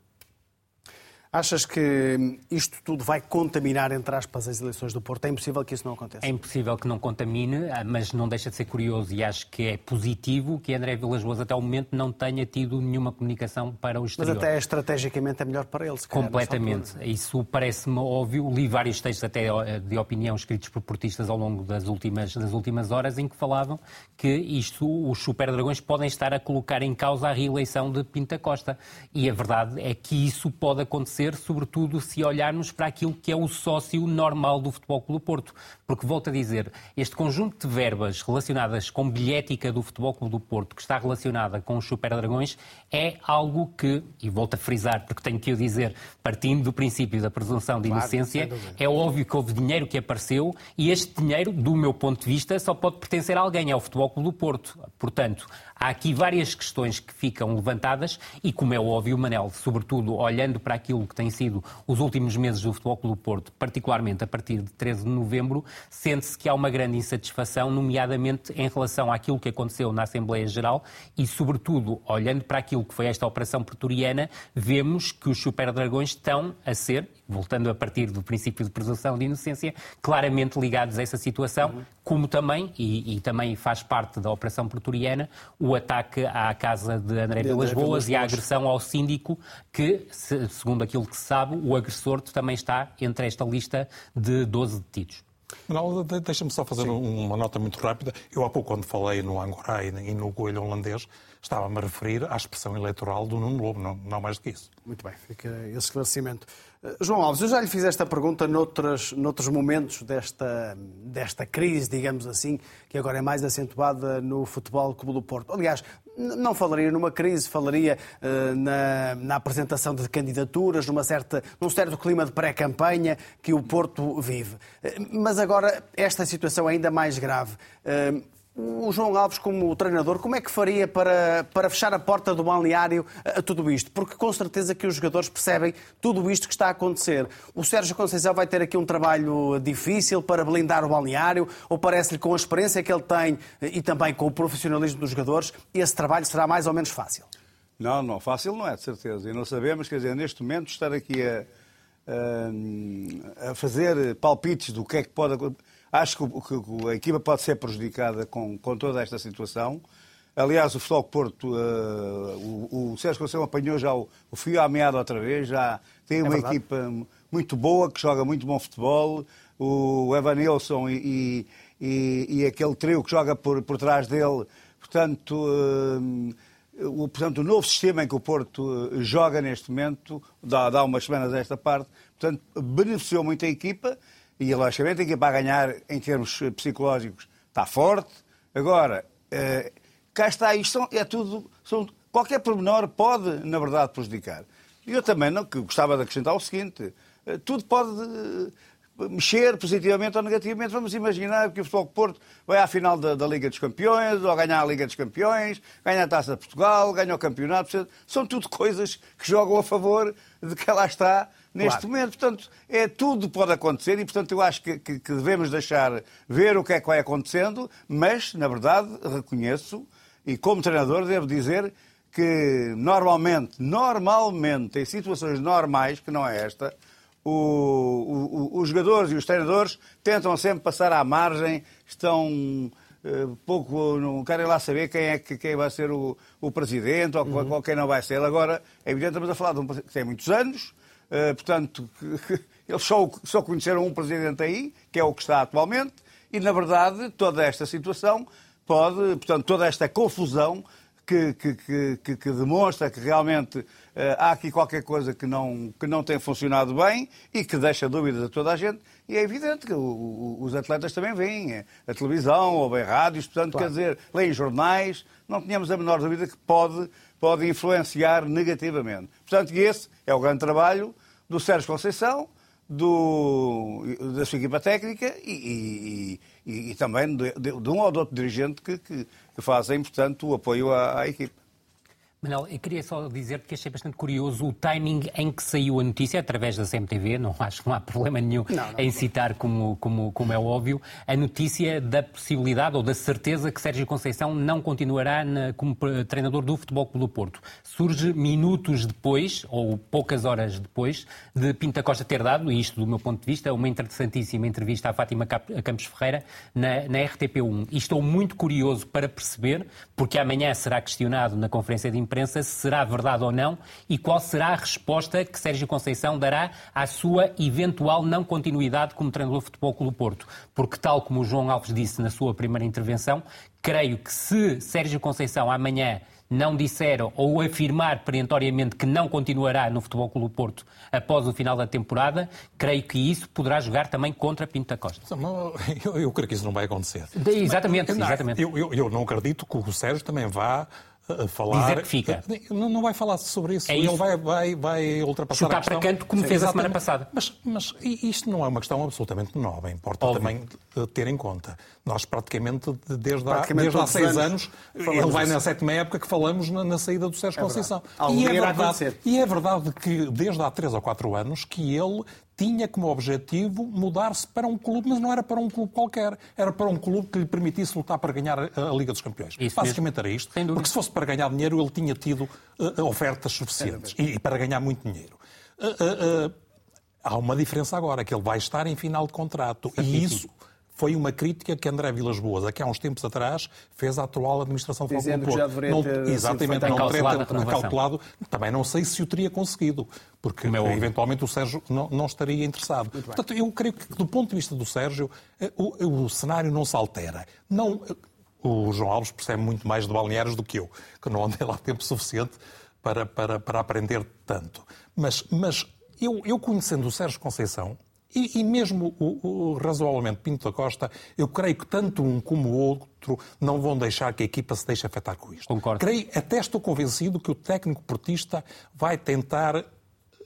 Achas que isto tudo vai contaminar, entre aspas, as eleições do Porto? É impossível que isso não aconteça? É impossível que não contamine, mas não deixa de ser curioso e acho que é positivo que André Vilas Boas até o momento não tenha tido nenhuma comunicação para o exterior. Mas até estrategicamente é melhor para eles. Completamente. Isso parece-me óbvio. Li vários textos até de opinião escritos por portistas ao longo das últimas, das últimas horas em que falavam que isto, os Super Dragões podem estar a colocar em causa a reeleição de Pinta Costa. E a verdade é que isso pode acontecer acontecer, sobretudo se olharmos para aquilo que é o sócio normal do Futebol Clube do Porto. Porque, volto a dizer, este conjunto de verbas relacionadas com bilhética do Futebol Clube do Porto, que está relacionada com os Super Dragões, é algo que, e volto a frisar, porque tenho que o dizer, partindo do princípio da presunção de claro, inocência, é óbvio que houve dinheiro que apareceu e este dinheiro, do meu ponto de vista, só pode pertencer a alguém, ao Futebol Clube do Porto. Portanto, há aqui várias questões que ficam levantadas e, como é óbvio, Manel, sobretudo olhando para aquilo que têm sido os últimos meses do Futebol Clube Porto, particularmente a partir de 13 de novembro, sente-se que há uma grande insatisfação, nomeadamente em relação àquilo que aconteceu na Assembleia Geral e, sobretudo, olhando para aquilo que foi esta operação pretoriana, vemos que os Super Dragões estão a ser, voltando a partir do princípio de presunção de inocência, claramente ligados a essa situação, uhum. como também, e, e, também faz parte da operação pretoriana, o ataque à casa de André Vilas Boas e a agressão ao síndico, que, segundo aquilo que se sabe, o agressor também está entre esta lista de 12 detidos. Deixa-me só fazer Sim. uma nota muito rápida. Eu há pouco, quando falei no Angorá e no coelho holandês, estava-me a referir à expressão eleitoral do Nuno Lobo, não, não mais do que isso. Muito bem, fica esse esclarecimento. Uh, João Alves, eu já lhe fiz esta pergunta noutros, noutros momentos desta, desta crise, digamos assim, que agora é mais acentuada no Futebol Clube do Porto. Aliás, não falaria numa crise, falaria uh, na, na, apresentação de candidaturas, numa certa, num certo clima de pré-campanha que o Porto vive. Uh, mas agora, esta situação é ainda mais grave. Uh, o João Alves, como treinador, como é que faria para, para fechar a porta do balneário a, tudo isto? Porque com certeza que os jogadores percebem tudo isto que está a acontecer. O Sérgio Conceição vai ter aqui um trabalho difícil para blindar o balneário, ou parece-lhe com a experiência que ele tem e também com o profissionalismo dos jogadores, esse trabalho será mais ou menos fácil? Não, não, fácil não é, de certeza. E não sabemos, quer dizer, neste momento estar aqui a, a, a fazer palpites do que é que pode acontecer Acho que, que a equipa pode ser prejudicada com, com toda esta situação. Aliás, o Futebol Porto, uh, o, o Sérgio Conceição apanhou já o, o fio à meada outra vez, já tem é uma é equipa muito boa, que joga muito bom futebol. O Evanilson e, e, e, aquele trio que joga por, por trás dele. Portanto, uh, o, portanto, o novo sistema em que o Porto eh, joga neste momento, dá, dá umas semanas a esta parte, portanto, beneficiou muito a equipa e, logicamente, a equipa a ganhar em termos psicológicos está forte. Agora, eh, cá está, isto é tudo. São, qualquer pormenor pode, na verdade, prejudicar. E eu também não, que gostava de acrescentar o seguinte: eh, tudo pode eh, mexer positivamente ou negativamente. Vamos imaginar que o Futebol Porto vai à final da, da, Liga dos Campeões, ou ganhar a Liga dos Campeões, ganha a Taça de Portugal, ganha o campeonato. São tudo coisas que jogam a favor de que lá está neste claro. momento. Portanto, é, tudo pode acontecer e, portanto, eu acho que, que, que, devemos deixar ver o que é que vai acontecendo, mas, na verdade, reconheço, e como treinador devo dizer que normalmente, normalmente, em situações normais, que não é esta, o, o, os jogadores e os treinadores tentam sempre passar à margem, estão uh, pouco, não querem lá saber quem é que quem vai ser o, o presidente ou, uhum. ou, quem não vai ser. Agora, é evidente, estamos a falar de um que tem muitos anos, portanto, eles só, só conheceram um presidente aí, que é o que está atualmente, e na verdade toda esta situação pode, portanto, toda esta confusão que, que, que, que, demonstra que realmente uh, há aqui qualquer coisa que não, que não tem funcionado bem e que deixa dúvidas a toda a gente. E é evidente que o, o, os atletas também veem eh, a televisão ou bem rádios, portanto, claro. quer dizer, leem jornais, não tínhamos a menor dúvida que pode, pode influenciar negativamente. Portanto, esse é o grande trabalho do Sérgio Conceição, do, da sua equipa técnica e, e, e, e também de, de, um ou de outro dirigente que, que, que fazem, portanto, o apoio à, à equipe. Manel, eu queria só dizer que achei bastante curioso o timing em que saiu a notícia, através da CMTV, não acho que não há problema nenhum não, não, em citar, como, como, como é óbvio, a notícia da possibilidade ou da certeza que Sérgio Conceição não continuará na, como treinador do Futebol Clube do Porto. Surge minutos depois, ou poucas horas depois, de Pinta Costa ter dado, e isto do meu ponto de vista, uma interessantíssima entrevista à Fátima Campos Ferreira na, na RTP1. E estou muito curioso para perceber, porque amanhã será questionado na conferência de imprensa se será verdade ou não e qual será a resposta que Sérgio Conceição dará à sua eventual não continuidade como treinador do Futebol Clube Porto. Porque, tal como o João Alves disse na sua primeira intervenção, creio que se Sérgio Conceição amanhã não disser ou afirmar perentoriamente que não continuará no Futebol Clube Porto após o final da temporada, creio que isso poderá jogar também contra Pinto da Costa. Eu, eu creio que isso não vai acontecer. Exatamente, exatamente. Eu, eu, eu não acredito que o Sérgio também vá falar. Dizer que fica. Não, não vai falar sobre isso. É isso. Ele vai, vai, vai ultrapassar Chutar a questão. para canto, como Sim, fez exatamente. a semana passada. Mas, mas isto não é uma questão absolutamente nova. Importa Óbvio. também ter em conta. Nós praticamente, desde, praticamente há, desde há seis anos, anos ele vai na sétima época que falamos na, na saída do Sérgio é Conceição. E é, verdade, e é verdade que desde há três ou quatro anos que ele tinha como objetivo mudar-se para um clube, mas não era para um clube qualquer, era para um clube que lhe permitisse lutar para ganhar a, Liga dos Campeões. Isso Basicamente mesmo. era isto, porque se fosse para ganhar dinheiro ele tinha tido uh, ofertas suficientes e, e, para ganhar muito dinheiro. Uh, uh, há uma diferença agora, que ele vai estar em final de contrato e isso foi uma crítica que André Vilas Boas, aqui há uns tempos atrás, fez à atual administração do Dizendo que já deveria não, ter Exatamente, não teria calculado. Também não sei se o teria conseguido, porque é eventualmente o Sérgio não, não estaria interessado. Portanto, eu creio que, do ponto de vista do Sérgio, eh, o, o cenário não se altera. Não, o João Alves percebe muito mais de balneários do que eu, que não andei lá tempo suficiente para, para, para aprender tanto. Mas, mas eu, eu conhecendo o Sérgio Conceição, e, e, mesmo o, o, razoavelmente Pinto da Costa, eu creio que tanto um como o outro não vão deixar que a equipa se deixe afetar com isto. Concordo. Creio, até estou convencido que o técnico portista vai tentar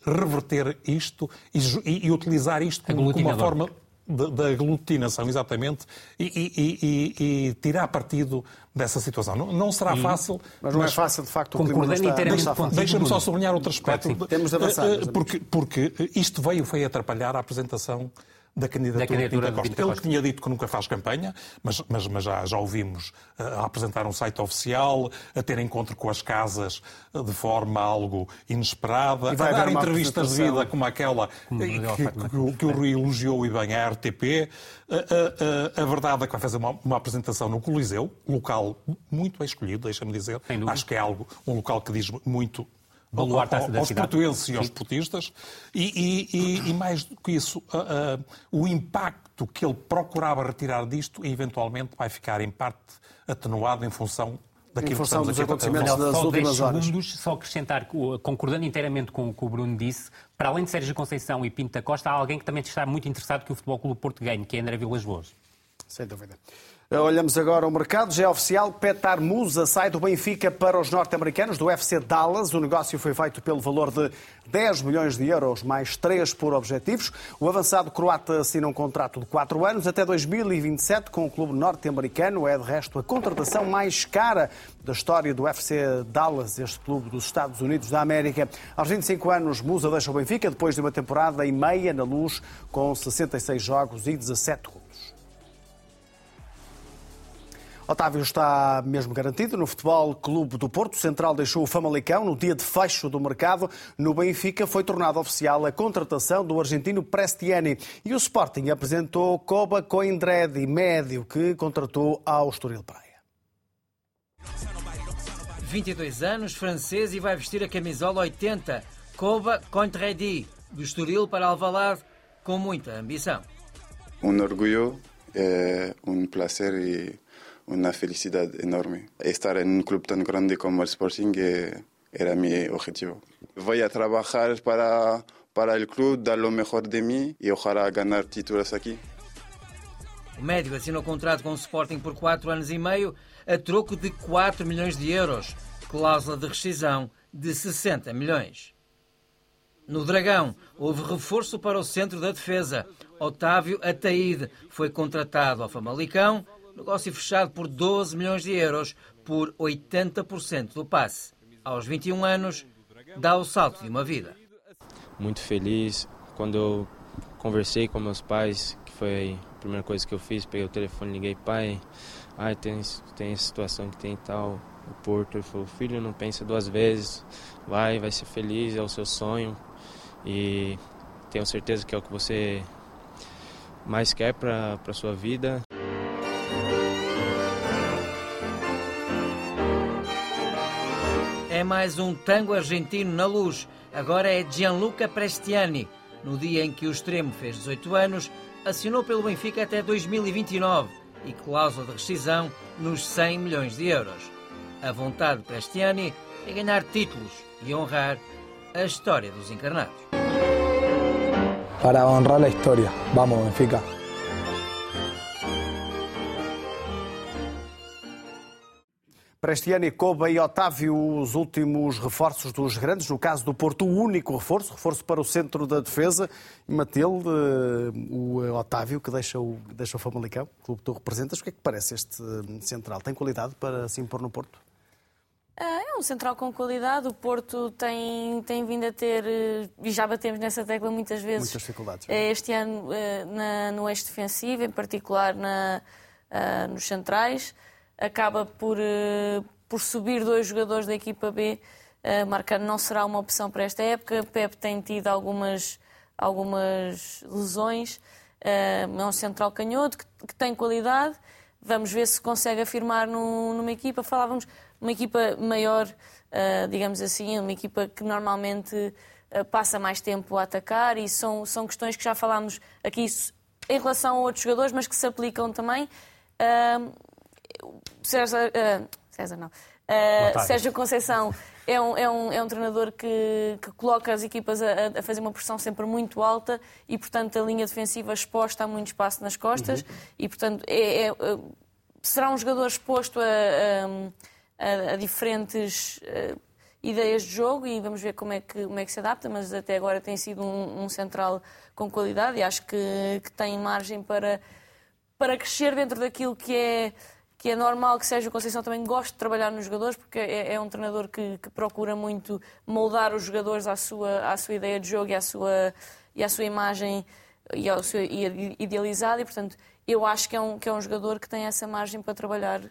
reverter isto e, e, e utilizar isto como, como uma forma da aglutinação, exatamente, e, e, e, tirar partido dessa situação. Não, não será fácil. Mas não é mas é fácil, de facto, o clima está, Deixa-me deixa só sublinhar outro aspecto. Claro, Temos de avançar. Eh, porque, porque isto veio foi atrapalhar a apresentação da candidatura, da candidatura de Pinto Costa. Ele tinha dito que nunca faz campanha, mas, mas, mas já, já ouvimos uh, a apresentar um site oficial, a ter encontro com as casas uh, de forma algo inesperada, a dar entrevistas de vida como aquela que, que, que, o Rui elogiou e bem à RTP. Uh, a verdade é que vai fazer uma, uma apresentação no Coliseu, local muito bem escolhido, deixa-me dizer. Acho que é algo, um local que diz muito baluarte ao, aos portugueses e aos portistas, e, e, e, mais do que isso, uh, uh, o impacto que ele procurava retirar disto, eventualmente vai ficar em parte atenuado em função daquilo em função que dos acontecimentos das só últimas horas. Segundos, só acrescentar, concordando inteiramente com o que o Bruno disse, para além de Sérgio Conceição e Pinto da Costa, há alguém que também está muito interessado que o Futebol Clube Porto ganhe, que é André Vilas Boas. Sem dúvida. Olhamos agora o mercado. Já é oficial, Petar Musa sai do Benfica para os norte-americanos do FC Dallas. O negócio foi feito pelo valor de 10 milhões de euros, mais 3 por objetivos. O avançado croata assina um contrato de 4 anos até 2027 com o clube norte-americano. É, de resto, a contratação mais cara da história do FC Dallas, este clube dos Estados Unidos da América. Aos 25 anos, Musa deixa o Benfica depois de uma temporada e meia na luz, com 66 jogos e 17 gols. Otávio está mesmo garantido no Futebol Clube do Porto. O Central deixou o Famalicão no dia de fecho do mercado. No Benfica foi tornado oficial a contratação do argentino Prestiani. E o Sporting apresentou Coba Coindredi, médio, que contratou ao Estoril Praia. 22 anos, francês e vai vestir a camisola 80. Coba Coindredi, do Estoril para Alvalade, com muita ambição. Um orgulho, é um prazer e uma felicidade enorme. Estar em um clube tão grande como o Sporting era meu objetivo. Vou trabalhar para para o clube, dar o melhor de mim e ojalá ganhar títulos aqui. O médico assinou contrato com o Sporting por 4 anos e meio a troco de 4 milhões de euros, cláusula de rescisão de 60 milhões. No Dragão, houve reforço para o centro da defesa. Otávio Ataíde foi contratado ao Famalicão, negócio fechado por 12 milhões de euros por 80% do passe. Aos 21 anos, dá o salto de uma vida. Muito feliz. Quando eu conversei com meus pais, que foi a primeira coisa que eu fiz, peguei o telefone, liguei, pai, ai, tem, tem situação que tem tal, o Porto. Ele falou, filho, não pensa duas vezes, vai, vai ser feliz, é o seu sonho. E tenho certeza que é o que você mais quer para a sua vida. Mais um tango argentino na luz. Agora é Gianluca Prestiani. No dia em que o extremo fez 18 anos, assinou pelo Benfica até 2029 e cláusula de rescisão nos 100 milhões de euros. A vontade de Prestiani é ganhar títulos e honrar a história dos encarnados. Para honrar a história. Vamos, Benfica. Para este ano, Koba e Otávio, os últimos reforços dos grandes. No caso do Porto, o único reforço, reforço para o centro da defesa. E Matilde, o Otávio, que deixa o, deixa o Famalicão, o clube que tu representas. O que é que parece este central? Tem qualidade para se impor no Porto? É um central com qualidade. O Porto tem, tem vindo a ter, e já batemos nessa tecla muitas vezes. Muitas dificuldades. É? Este ano na, no eixo defensivo, em particular na, nos centrais acaba por, eh, por subir dois jogadores da equipa B. Uh, Marcano não será uma opção para esta época. Pep tem tido algumas, algumas lesões. Uh, é um central canhoto que, que, tem qualidade. Vamos ver se consegue afirmar no, numa equipa. Falávamos uma equipa maior, uh, digamos assim, uma equipa que normalmente passa mais tempo a atacar e são, são questões que já falámos aqui em relação a outros jogadores, mas que se aplicam também. César, uh, César não. Uh, Sérgio Conceição é um, é um, é um treinador que, que coloca as equipas a, a, fazer uma pressão sempre muito alta e, portanto, a linha defensiva exposta a muito espaço nas costas uhum. e, portanto, é, é, será um jogador exposto a, a, a diferentes uh, ideias de jogo e vamos ver como é, que, como é que se adapta, mas até agora tem sido um, um central com qualidade e acho que, que tem margem para, para crescer dentro daquilo que é que é normal que Sérgio Conceição também goste de trabalhar nos jogadores, porque é, é um treinador que, que, procura muito moldar os jogadores à sua, à sua ideia de jogo e à sua, e à sua imagem e ao seu idealizado, e portanto eu acho que é, um, que é um jogador que tem essa margem para trabalhar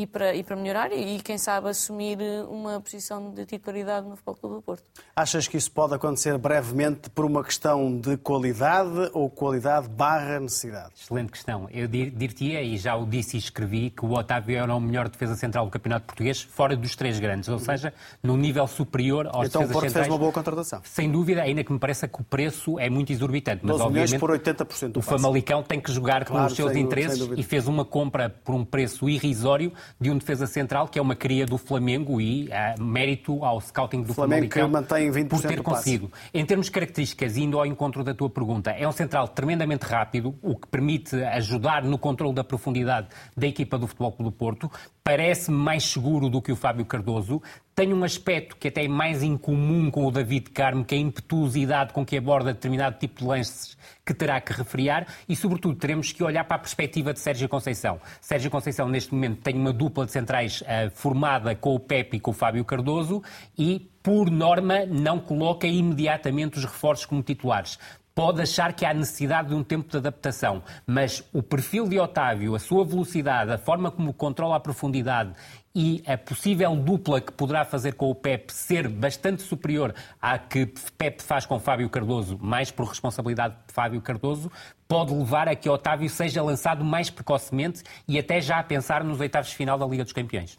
e para, e para melhorar e, quem sabe, assumir uma posição de titularidade no Futebol Clube do Porto. Achas que isso pode acontecer brevemente por uma questão de qualidade ou qualidade barra necessidade? Excelente questão. Eu dir-te-ia, e já o disse e escrevi, que o Otávio era o melhor defesa central do Campeonato Português, fora dos três grandes, ou seja, no nível superior aos então, defesas Porto centrais. fez uma boa contratação. Sem dúvida, ainda que me pareça que o preço é muito exorbitante. Mas, obviamente, por 80% o Famalicão tem que jogar claro, com os seus sem, interesses sem e fez uma compra por um preço irrisório de um defesa central que é uma cria do Flamengo e uh, mérito ao scouting do Flamengo Famalicão mantém 20% por ter conseguido. Em termos de características, indo ao encontro da tua pergunta, é um central tremendamente rápido, o que permite ajudar no controle da profundidade da equipa do Futebol Clube do Porto. Parece mais seguro do que o Fábio Cardoso tem um aspecto que até é mais incomum com o David Carmo, que é a impetuosidade com que aborda determinado tipo de lances que terá que refriar e, sobretudo, teremos que olhar para a perspectiva de Sérgio Conceição. Sérgio Conceição, neste momento, tem uma dupla de centrais uh, formada com o Pepe e com o Fábio Cardoso e, por norma, não coloca imediatamente os reforços como titulares pode achar que há necessidade de um tempo de adaptação, mas o perfil de Otávio, a sua velocidade, a forma como controla a profundidade e a possível dupla que poderá fazer com o Pep ser bastante superior à que Pep faz com Fábio Cardoso, mais por responsabilidade de Fábio Cardoso, pode levar a que Otávio seja lançado mais precocemente e até já a pensar nos oitavos de final da Liga dos Campeões.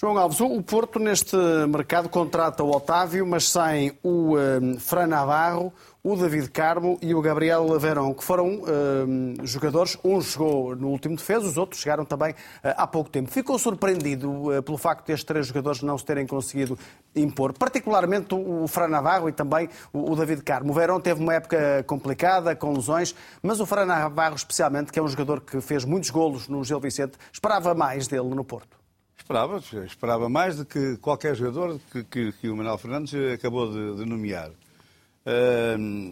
João Alves, o Porto neste mercado contrata o Otávio, mas sem o um, Fran Navarro, o David Carmo e o Gabriel Verón, que foram um, jogadores, um jogou no último defesa, os outros chegaram também uh, há pouco tempo. Ficou surpreendido uh, pelo facto de estes três jogadores não se terem conseguido impor, particularmente o, o Fran Navarro e também o, o David Carmo. O Verón teve uma época complicada, com lesões, mas o Fran Navarro especialmente, que é um jogador que fez muitos golos no Gil Vicente, esperava mais dele no Porto. Esperava, esperava mais do que qualquer jogador que, que, que o Manuel Fernandes acabou de, de nomear.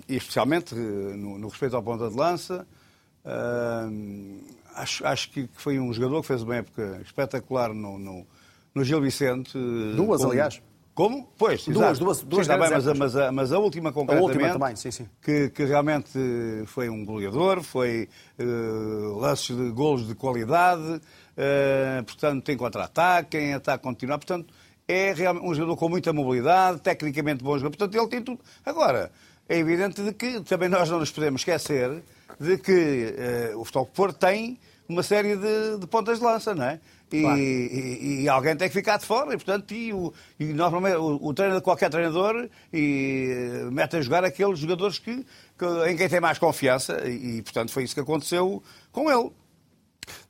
E especialmente no, no, respeito ao ponta de lança, acho, acho que foi um jogador que fez uma época espetacular no, no, no Gil Vicente. Duas, como, aliás. Como? Pois, duas, exato. duas, duas sim, bem, mas, a, mas, a, mas, a, última concretamente, a última também, sim, sim. Que, que realmente foi um goleador, foi uh, lances de golos de qualidade, Uh, portanto, tem contra-ataque, em ataque continuar. Portanto, é realmente um jogador com muita mobilidade, tecnicamente bom jogador. Portanto, ele tem tudo. Agora, é evidente de que também nós não nos podemos esquecer de que uh, o Futebol Porto tem uma série de, de, pontas de lança, não é? E, claro. e, e, alguém tem que ficar de fora, e portanto, e, o, e normalmente o, o treinador, qualquer treinador, e, eh, mete a jogar aqueles jogadores que, que, em quem tem mais confiança, e, portanto foi isso que aconteceu com ele.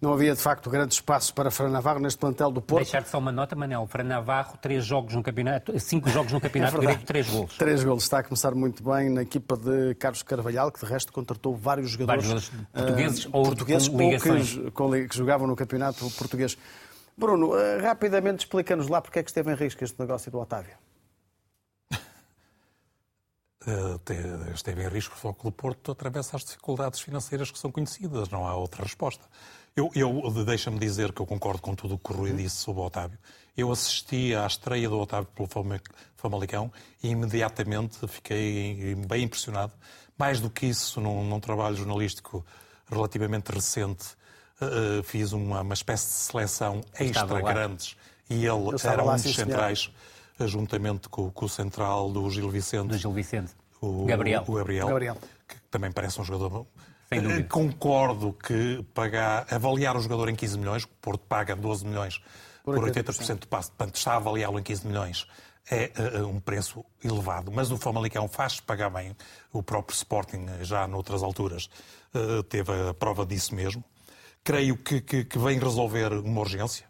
Não havia, de facto, grande espaço para Fran Navarro neste plantel do Porto. Deixar só uma nota, Manel. Fran Navarro, três jogos no campeonato, cinco jogos no campeonato é grego, três golos. Três golos. Está a começar muito bem na equipa de Carlos Carvalhal, que de resto contratou vários jogadores, vários jogadores portugueses, uh, ou, portugueses com ou que, que, jogavam no campeonato português. Bruno, uh, rapidamente explica-nos lá porque é que esteve em risco este negócio do Otávio. Uh, esteve em risco o Foco do Porto através das dificuldades financeiras que são conhecidas, não há outra resposta. Eu, eu deixa-me dizer que eu concordo com tudo o que o Rui disse sobre o Otávio. Eu assisti à estreia do Otávio pelo Famalicão e imediatamente fiquei bem impressionado. Mais do que isso, num, num trabalho jornalístico relativamente recente, uh, fiz uma, uma, espécie de seleção extra grandes e ele era um dos centrais, juntamente com, com, o central do Gil Vicente. Do Gil Vicente. O Gabriel. O Gabriel, Gabriel. Que também parece um jogador sem dúvida. Concordo que pagar, avaliar o jogador em 15 milhões, o Porto paga 12 milhões por, por 80% do passe, portanto está a avaliá-lo em 15 milhões, é uh, um preço elevado. Mas o Famalicão faz pagar bem. O próprio Sporting, já noutras alturas, uh, teve a prova disso mesmo. Creio que, que, que vem resolver uma urgência,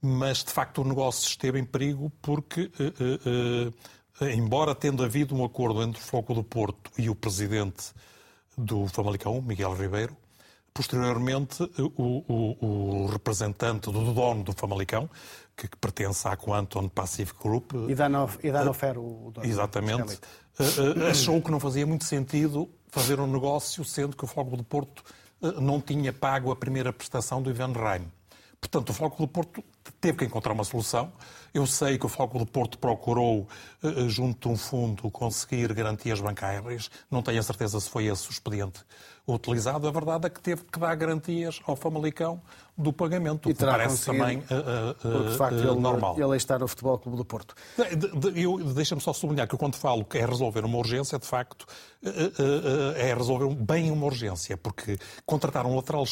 mas de facto o negócio esteve em perigo porque, uh, embora tendo havido um acordo entre o Foco do Porto e o presidente do Famalicão, Miguel Ribeiro. Posteriormente, o, o, o representante do dono do Famalicão, que, que pertence à Quantum Pacific Group. E Danofer, o dono. Exatamente. Eh, eh, achou que não fazia muito sentido fazer um negócio, sendo que o Fogo do Porto eh, não tinha pago a primeira prestação do Ivan Reim. Portanto, o Foco do Porto teve que encontrar uma solução. Eu sei que o Foco do Porto procurou, eh, eh, junto de um fundo, conseguir garantias bancárias. Não tenho a certeza se foi esse o expediente utilizado. A verdade é que teve que dar garantias ao Famalicão do pagamento, e que parece também uh, uh, porque, de facto, uh, ele, normal. Ele está no Futebol Clube do Porto. Deixa-me só sublinhar que eu, quando falo que é resolver uma urgência, de facto, é resolver bem uma urgência, porque contratar um lateral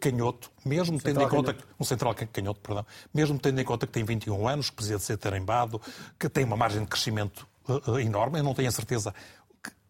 canhoto, mesmo tendo em conta canhoto. um central canhoto, perdão, mesmo tendo em conta que tem 21 anos, que precisa de ser tarimbado, que tem uma margem de crescimento uh, enorme, eu não tenho a certeza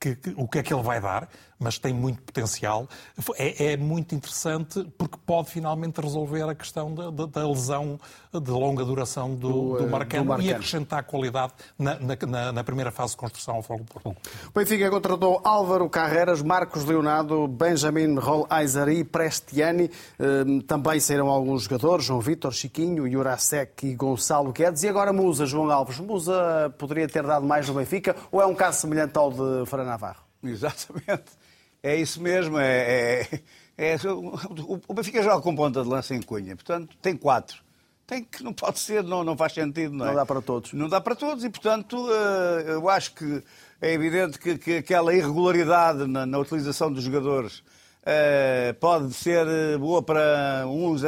que, que, o que é que ele vai dar, mas tem muito potencial. É, é muito interessante porque pode finalmente resolver a questão da, da, da lesão de longa duração do, do, do, eh, Marcano, do Marcano, e acrescentar qualidade na, na, na, primeira fase de construção ao Fogo Porto. O Benfica contratou Álvaro Carreras, Marcos Leonardo, Benjamin Rol Aizari, Prestiani. Ehm, também saíram alguns jogadores, João Vitor, Chiquinho, Jurasek e Gonçalo Guedes. E agora Musa, João Alves. Musa poderia ter dado mais no Benfica ou é um caso semelhante ao de Fran Navarro? Exatamente. É isso mesmo. É, é, é, o Benfica joga com ponta de lança em Cunha, portanto, tem quatro. Tem que não pode ser, não, não faz sentido. Não, é? não dá para todos. Não dá para todos e, portanto, eh, eu acho que é evidente que, que aquela irregularidade na, na, utilização dos jogadores uh, pode ser eh, boa para uns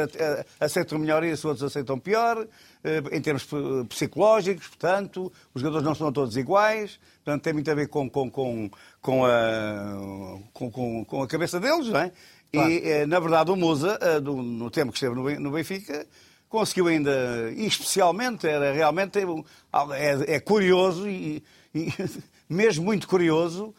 aceitam melhor isso, outros aceitam pior, uh, em termos psicológicos, portanto, os jogadores não são todos iguais, portanto, tem muito a ver com, com, com com a, com, com, a cabeça deles, não é? Claro. E, eh, na verdade, o Musa, eh, no tempo que esteve no Benfica, conseguiu ainda, e especialmente, era realmente é, é curioso e, e mesmo muito curioso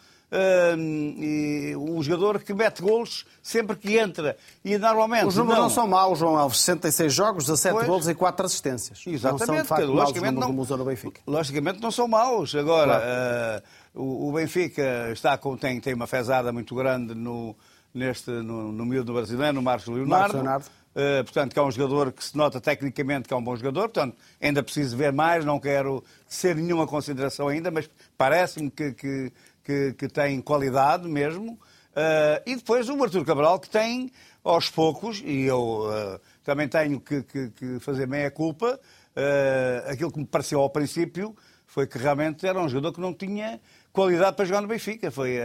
Um jogador que mete golos sempre que entra. E normalmente. Os números não, não são maus, João Alves. 66 jogos, 17 pois, golos e 4 assistências. Exatamente. Não são, de facto, logicamente, não, Benfica. logicamente não são maus. Agora, claro. uh, o, Benfica está com, tem, tem uma fezada muito grande no, neste, no, no miúdo brasileiro, no Marcos Leonardo. Marcos Leonardo. Uh, portanto, que é um jogador que se nota tecnicamente que é um bom jogador, portanto, ainda preciso ver mais, não quero ser nenhuma consideração ainda, mas parece-me que, que que, que tem qualidade mesmo. Uh, e depois o Artur Cabral, que tem, aos poucos, e eu uh, também tenho que, que, que fazer meia-culpa, uh, aquilo que me pareceu ao princípio foi que realmente era um jogador que não tinha qualidade para jogar no Benfica. Foi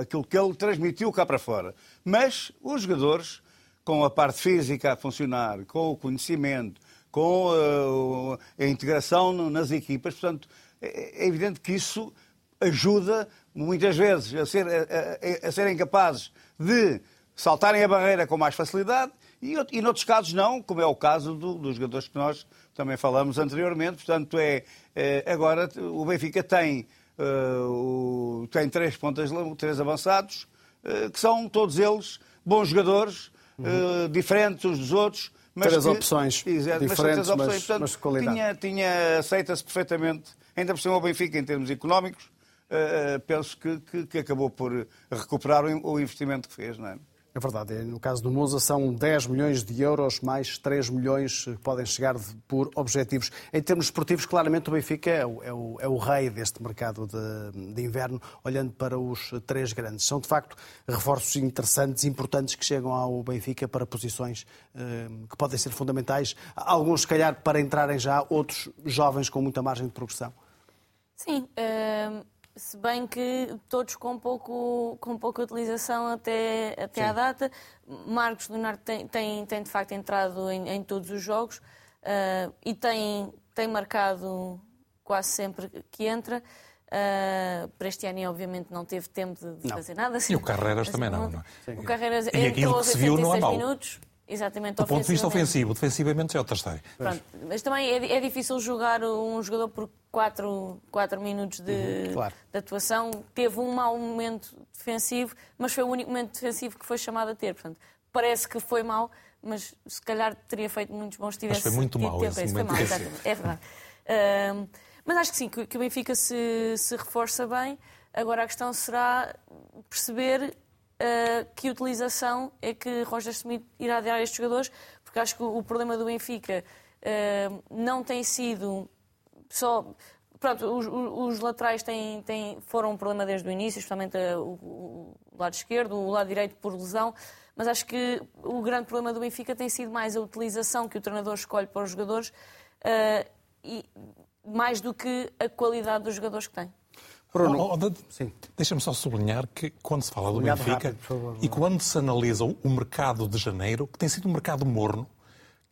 aquilo que ele transmitiu cá para fora. Mas os jogadores, com a parte física a funcionar, com o conhecimento, com a integração nas equipas, portanto, é, é evidente que isso ajuda muitas vezes a, ser, a, a, a serem capazes de saltarem a barreira com mais facilidade e, e noutros casos não, como é o caso do, dos jogadores que nós também falamos anteriormente. Portanto, é, é agora o Benfica tem, uh, o, tem três pontas, três avançados, uh, que são todos eles bons jogadores, uhum. uh, diferentes uns dos outros. Mas três que, opções exato, diferentes, mas, opções, mas, portanto, mas qualidade. Tinha, tinha aceita-se perfeitamente, ainda por cima o Benfica em termos económicos, uh, penso que, que, que, acabou por recuperar o investimento que fez. Não é? É verdade. No caso do Musa, são 10 milhões de euros mais 3 milhões que podem chegar por objetivos. Em termos esportivos, claramente o Benfica é o, é o, é o rei deste mercado de, de, inverno, olhando para os três grandes. São, de facto, reforços interessantes, importantes, que chegam ao Benfica para posições eh, que podem ser fundamentais. Alguns, se calhar, para entrarem já, outros jovens com muita margem de progressão. Sim. Uh se bem que todos com, pouco, com pouca utilização até, até à data. Marcos Leonardo tem, tem, tem de facto entrado em, em todos os jogos uh, e tem, tem marcado quase sempre que entra. Uh, para este ano, obviamente, não teve tempo de, não. fazer nada. E o Carreiras também não. não é? O Carreiras e não é mau. minutos. Exatamente, Do ponto de vista ofensivo, defensivamente é outra história. Pronto, mas também é, é, difícil jogar um jogador por 4, 4 minutos de, uhum, claro. de, atuação. Teve um mau momento defensivo, mas foi o único momento defensivo que foi chamado a ter. Portanto, parece que foi mau, mas se calhar teria feito muitos bons se tivesse mas foi muito mau esse momento foi mau, É verdade. Uh, mas acho que sim, que, que o Benfica se, se reforça bem. Agora a questão será perceber uh, que utilização é que Roger Smith irá dar a estes jogadores, porque acho que o, problema do Benfica uh, não tem sido só. Pronto, os, os laterais têm, têm, foram um problema desde o início, especialmente o, o, lado esquerdo, o lado direito por lesão, mas acho que o grande problema do Benfica tem sido mais a utilização que o treinador escolhe para os jogadores uh, e mais do que a qualidade dos jogadores que tem. Bruno, oh, oh, deixa-me só sublinhar que quando se fala do Benfica rápido, favor, e quando se analisa o mercado de janeiro, que tem sido um mercado morno,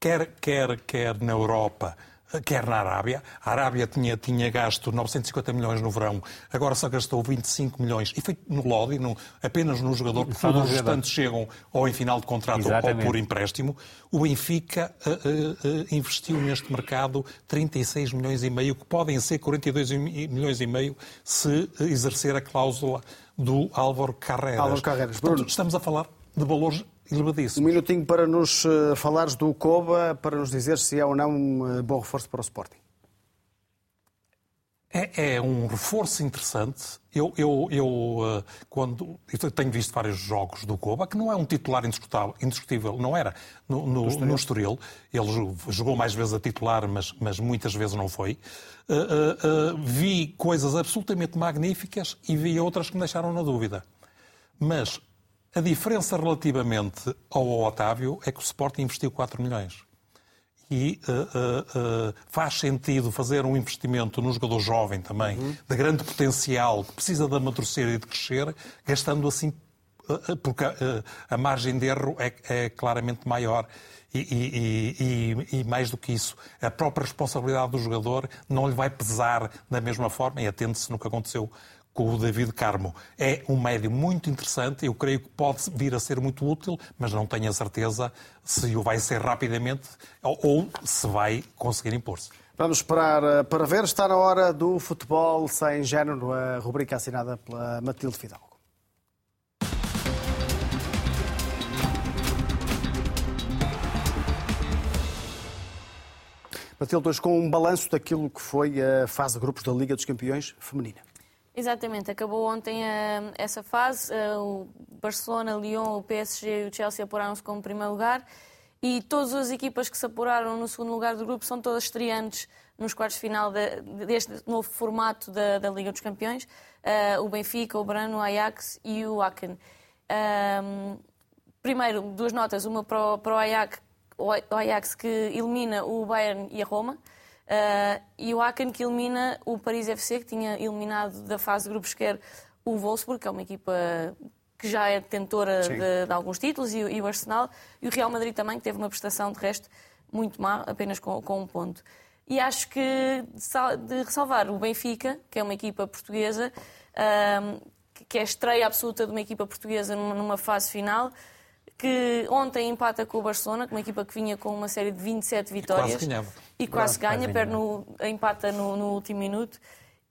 quer, quer, quer na Europa, quer na Arábia. A Arábia tinha, tinha gasto 950 milhões no verão, agora só gastou 25 milhões. E foi no Lodi, no, apenas no jogador, porque todos os restantes chegam ou em final de contrato Exatamente. ou por empréstimo. O Benfica uh, uh, uh, investiu neste mercado 36 milhões e meio, que podem ser 42 milhões e meio se exercer a cláusula do Álvaro Carreras. Álvaro Carreras. Portanto, estamos a falar de valores um minutinho para nos uh, falares do Coba, para nos dizer se é ou não um uh, bom reforço para o Sporting. É, é, um reforço interessante. Eu, eu, eu, uh, quando, eu tenho visto vários jogos do Coba, que não é um titular indiscutível, não era no, no, no Estoril. Ele jogou mais vezes a titular, mas, mas muitas vezes não foi. Uh, uh, vi coisas absolutamente magníficas e vi outras que me deixaram na dúvida. Mas a diferença relativamente ao Otávio é que o Sporting investiu 4 milhões. E uh, uh, uh, faz sentido fazer um investimento num jogador jovem também, uhum. de grande potencial, que precisa de amadurecer e de crescer, gastando assim, porque a margem de erro é, é claramente maior. E, e, e, e, mais do que isso, a própria responsabilidade do jogador não lhe vai pesar da mesma forma, e atende-se no que aconteceu com o David Carmo. É um médio muito interessante, eu creio que pode vir a ser muito útil, mas não tenho a certeza se o vai ser rapidamente ou, ou se vai conseguir impor-se. Vamos esperar eh, para ver. Está na hora do futebol sem género, a rubrica assinada pela Matilde Fidalgo. Matilde, hoje com um balanço daquilo que foi a fase de grupos da Liga dos Campeões feminina. Exatamente, acabou ontem uh, essa fase. Uh, o Barcelona, Lyon, o PSG e o Chelsea apuraram-se como primeiro lugar e todas as equipas que se apuraram no segundo lugar do grupo são todas estreantes nos quartos de final de, deste novo formato da, da Liga dos Campeões. Uh, o Benfica, o Brano, o Ajax e o Aken. primeiro, duas notas, uma para o, para o Ajax o Ajax que elimina o Bayern e a Roma. Uh, e o Aken que elimina o Paris FC, que tinha eliminado da fase de grupos quer o Wolfsburg, que é uma equipa que já é detentora de, de, alguns títulos, e, e, o Arsenal, e o Real Madrid também, que teve uma prestação de resto muito má, apenas com, com um ponto. E acho que de ressalvar o Benfica, que é uma equipa portuguesa, uh, que é a estreia absoluta de uma equipa portuguesa numa, numa fase final, que ontem empata com o Barcelona, uma equipa que vinha com uma série de 27 vitórias. E quase ganhava. E quase ganha, perde no, empata no, no, último minuto.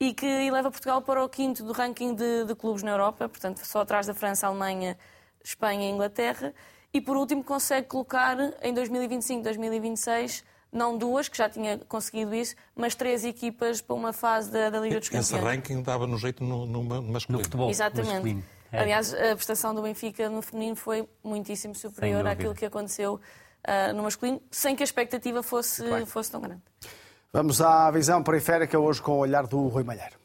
E que eleva Portugal para o quinto do ranking de, de, clubes na Europa, portanto, só atrás da França, Alemanha, Espanha e Inglaterra. E por último, consegue colocar em 2025, 2026 não duas, que já tinha conseguido isso, mas três equipas para uma fase da, da Liga dos Campeões. Esse ranking dava no jeito no, no masculino. No futebol Exatamente. masculino. É. Aliás, a prestação do Benfica no feminino foi muitíssimo superior àquilo que aconteceu uh, no masculino, sem que a expectativa fosse, fosse tão grande. Vamos à visão periférica hoje com o olhar do Rui Malheiro.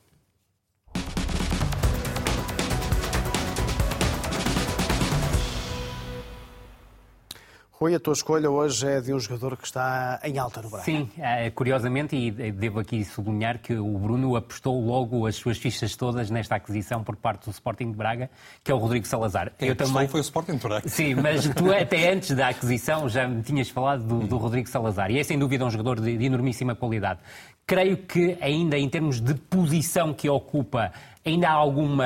Rui, a tua escolha hoje é de um jogador que está em alta no Braga. Sim, é, curiosamente, e devo aqui sublinhar que o Bruno apostou logo as suas fichas todas nesta aquisição por parte do Sporting de Braga, que é o Rodrigo Salazar. Quem Eu também foi o Sporting de Braga. Sim, mas tu até antes da aquisição já me tinhas falado do, do Rodrigo Salazar, e é sem dúvida um jogador de, de enormíssima qualidade. Creio que ainda em termos de posição que ocupa Ainda há alguma,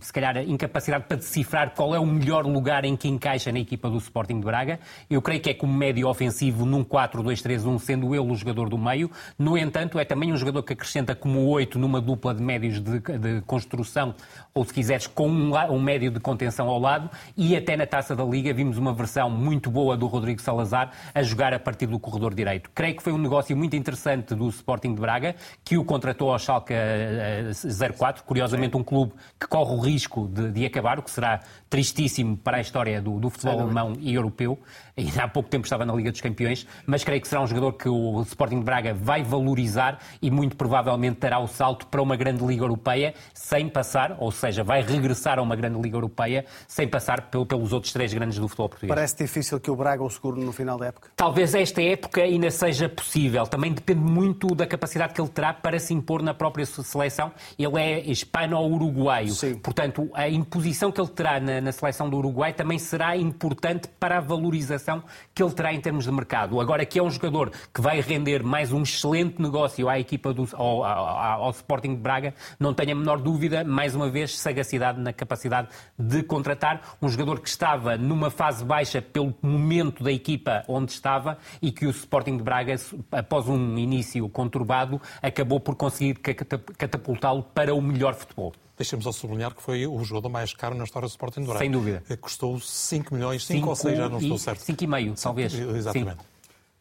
se calhar, incapacidade para decifrar qual é o melhor lugar em que encaixa na equipa do Sporting de Braga. Eu creio que é como médio ofensivo num 4-2-3-1, sendo ele o jogador do meio. No entanto, é também um jogador que acrescenta como 8 numa dupla de médios de, de construção, ou se quiseres, com um, um, médio de contenção ao lado. E até na taça da Liga vimos uma versão muito boa do Rodrigo Salazar a jogar a partir do corredor direito. Creio que foi um negócio muito interessante do Sporting de Braga, que o contratou ao Schalke 04 eh, curiosamente um clube que corre o risco de, de acabar, o que será tristíssimo para a história do, do futebol alemão e europeu. Ainda há pouco tempo estava na Liga dos Campeões, mas creio que será um jogador que o Sporting de Braga vai valorizar e muito provavelmente terá o salto para uma grande Liga Europeia sem passar, ou seja, vai regressar a uma grande Liga Europeia sem passar pelos outros três grandes do futebol português. Parece difícil que o Braga o segure no final da época? Talvez esta época ainda seja possível. Também depende muito da capacidade que ele terá para se impor na própria seleção. Ele é hispano-uruguaio. Portanto, a imposição que ele terá na, na seleção do Uruguai também será importante para a valorização que ele terá em termos de mercado. Agora que é um jogador que vai render mais um excelente negócio à equipa do, ao, ao, ao Sporting de Braga, não tenho a menor dúvida, mais uma vez, sagacidade na capacidade de contratar um jogador que estava numa fase baixa pelo momento da equipa onde estava e que o Sporting de Braga, após um início conturbado, acabou por conseguir catapultá-lo para o melhor futebol. Deixamos só sublinhar que foi o jogador mais caro na história do Sporting Braga. Sem dúvida. Custou 5 milhões, 5 ou 6, já não estou certo. 5,5, talvez. Exatamente. Sim.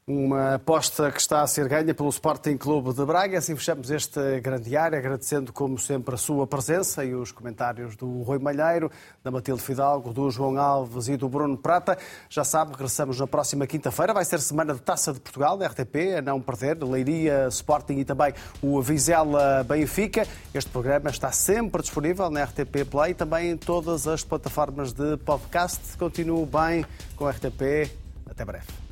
Uma aposta que está a ser ganha pelo Sporting Clube de Braga. Assim fechamos este grande área, agradecendo como sempre a sua presença e os comentários do Rui Malheiro, da Matilde Fidalgo, do João Alves e do Bruno Prata. Já sabe, regressamos na próxima quinta-feira. Vai ser semana de Taça de Portugal, da RTP, a não perder. Leiria, Sporting e também o Vizela Benfica. Este programa está sempre disponível na RTP Play e também em todas as plataformas de podcast. Continuo bem com a RTP. Até breve.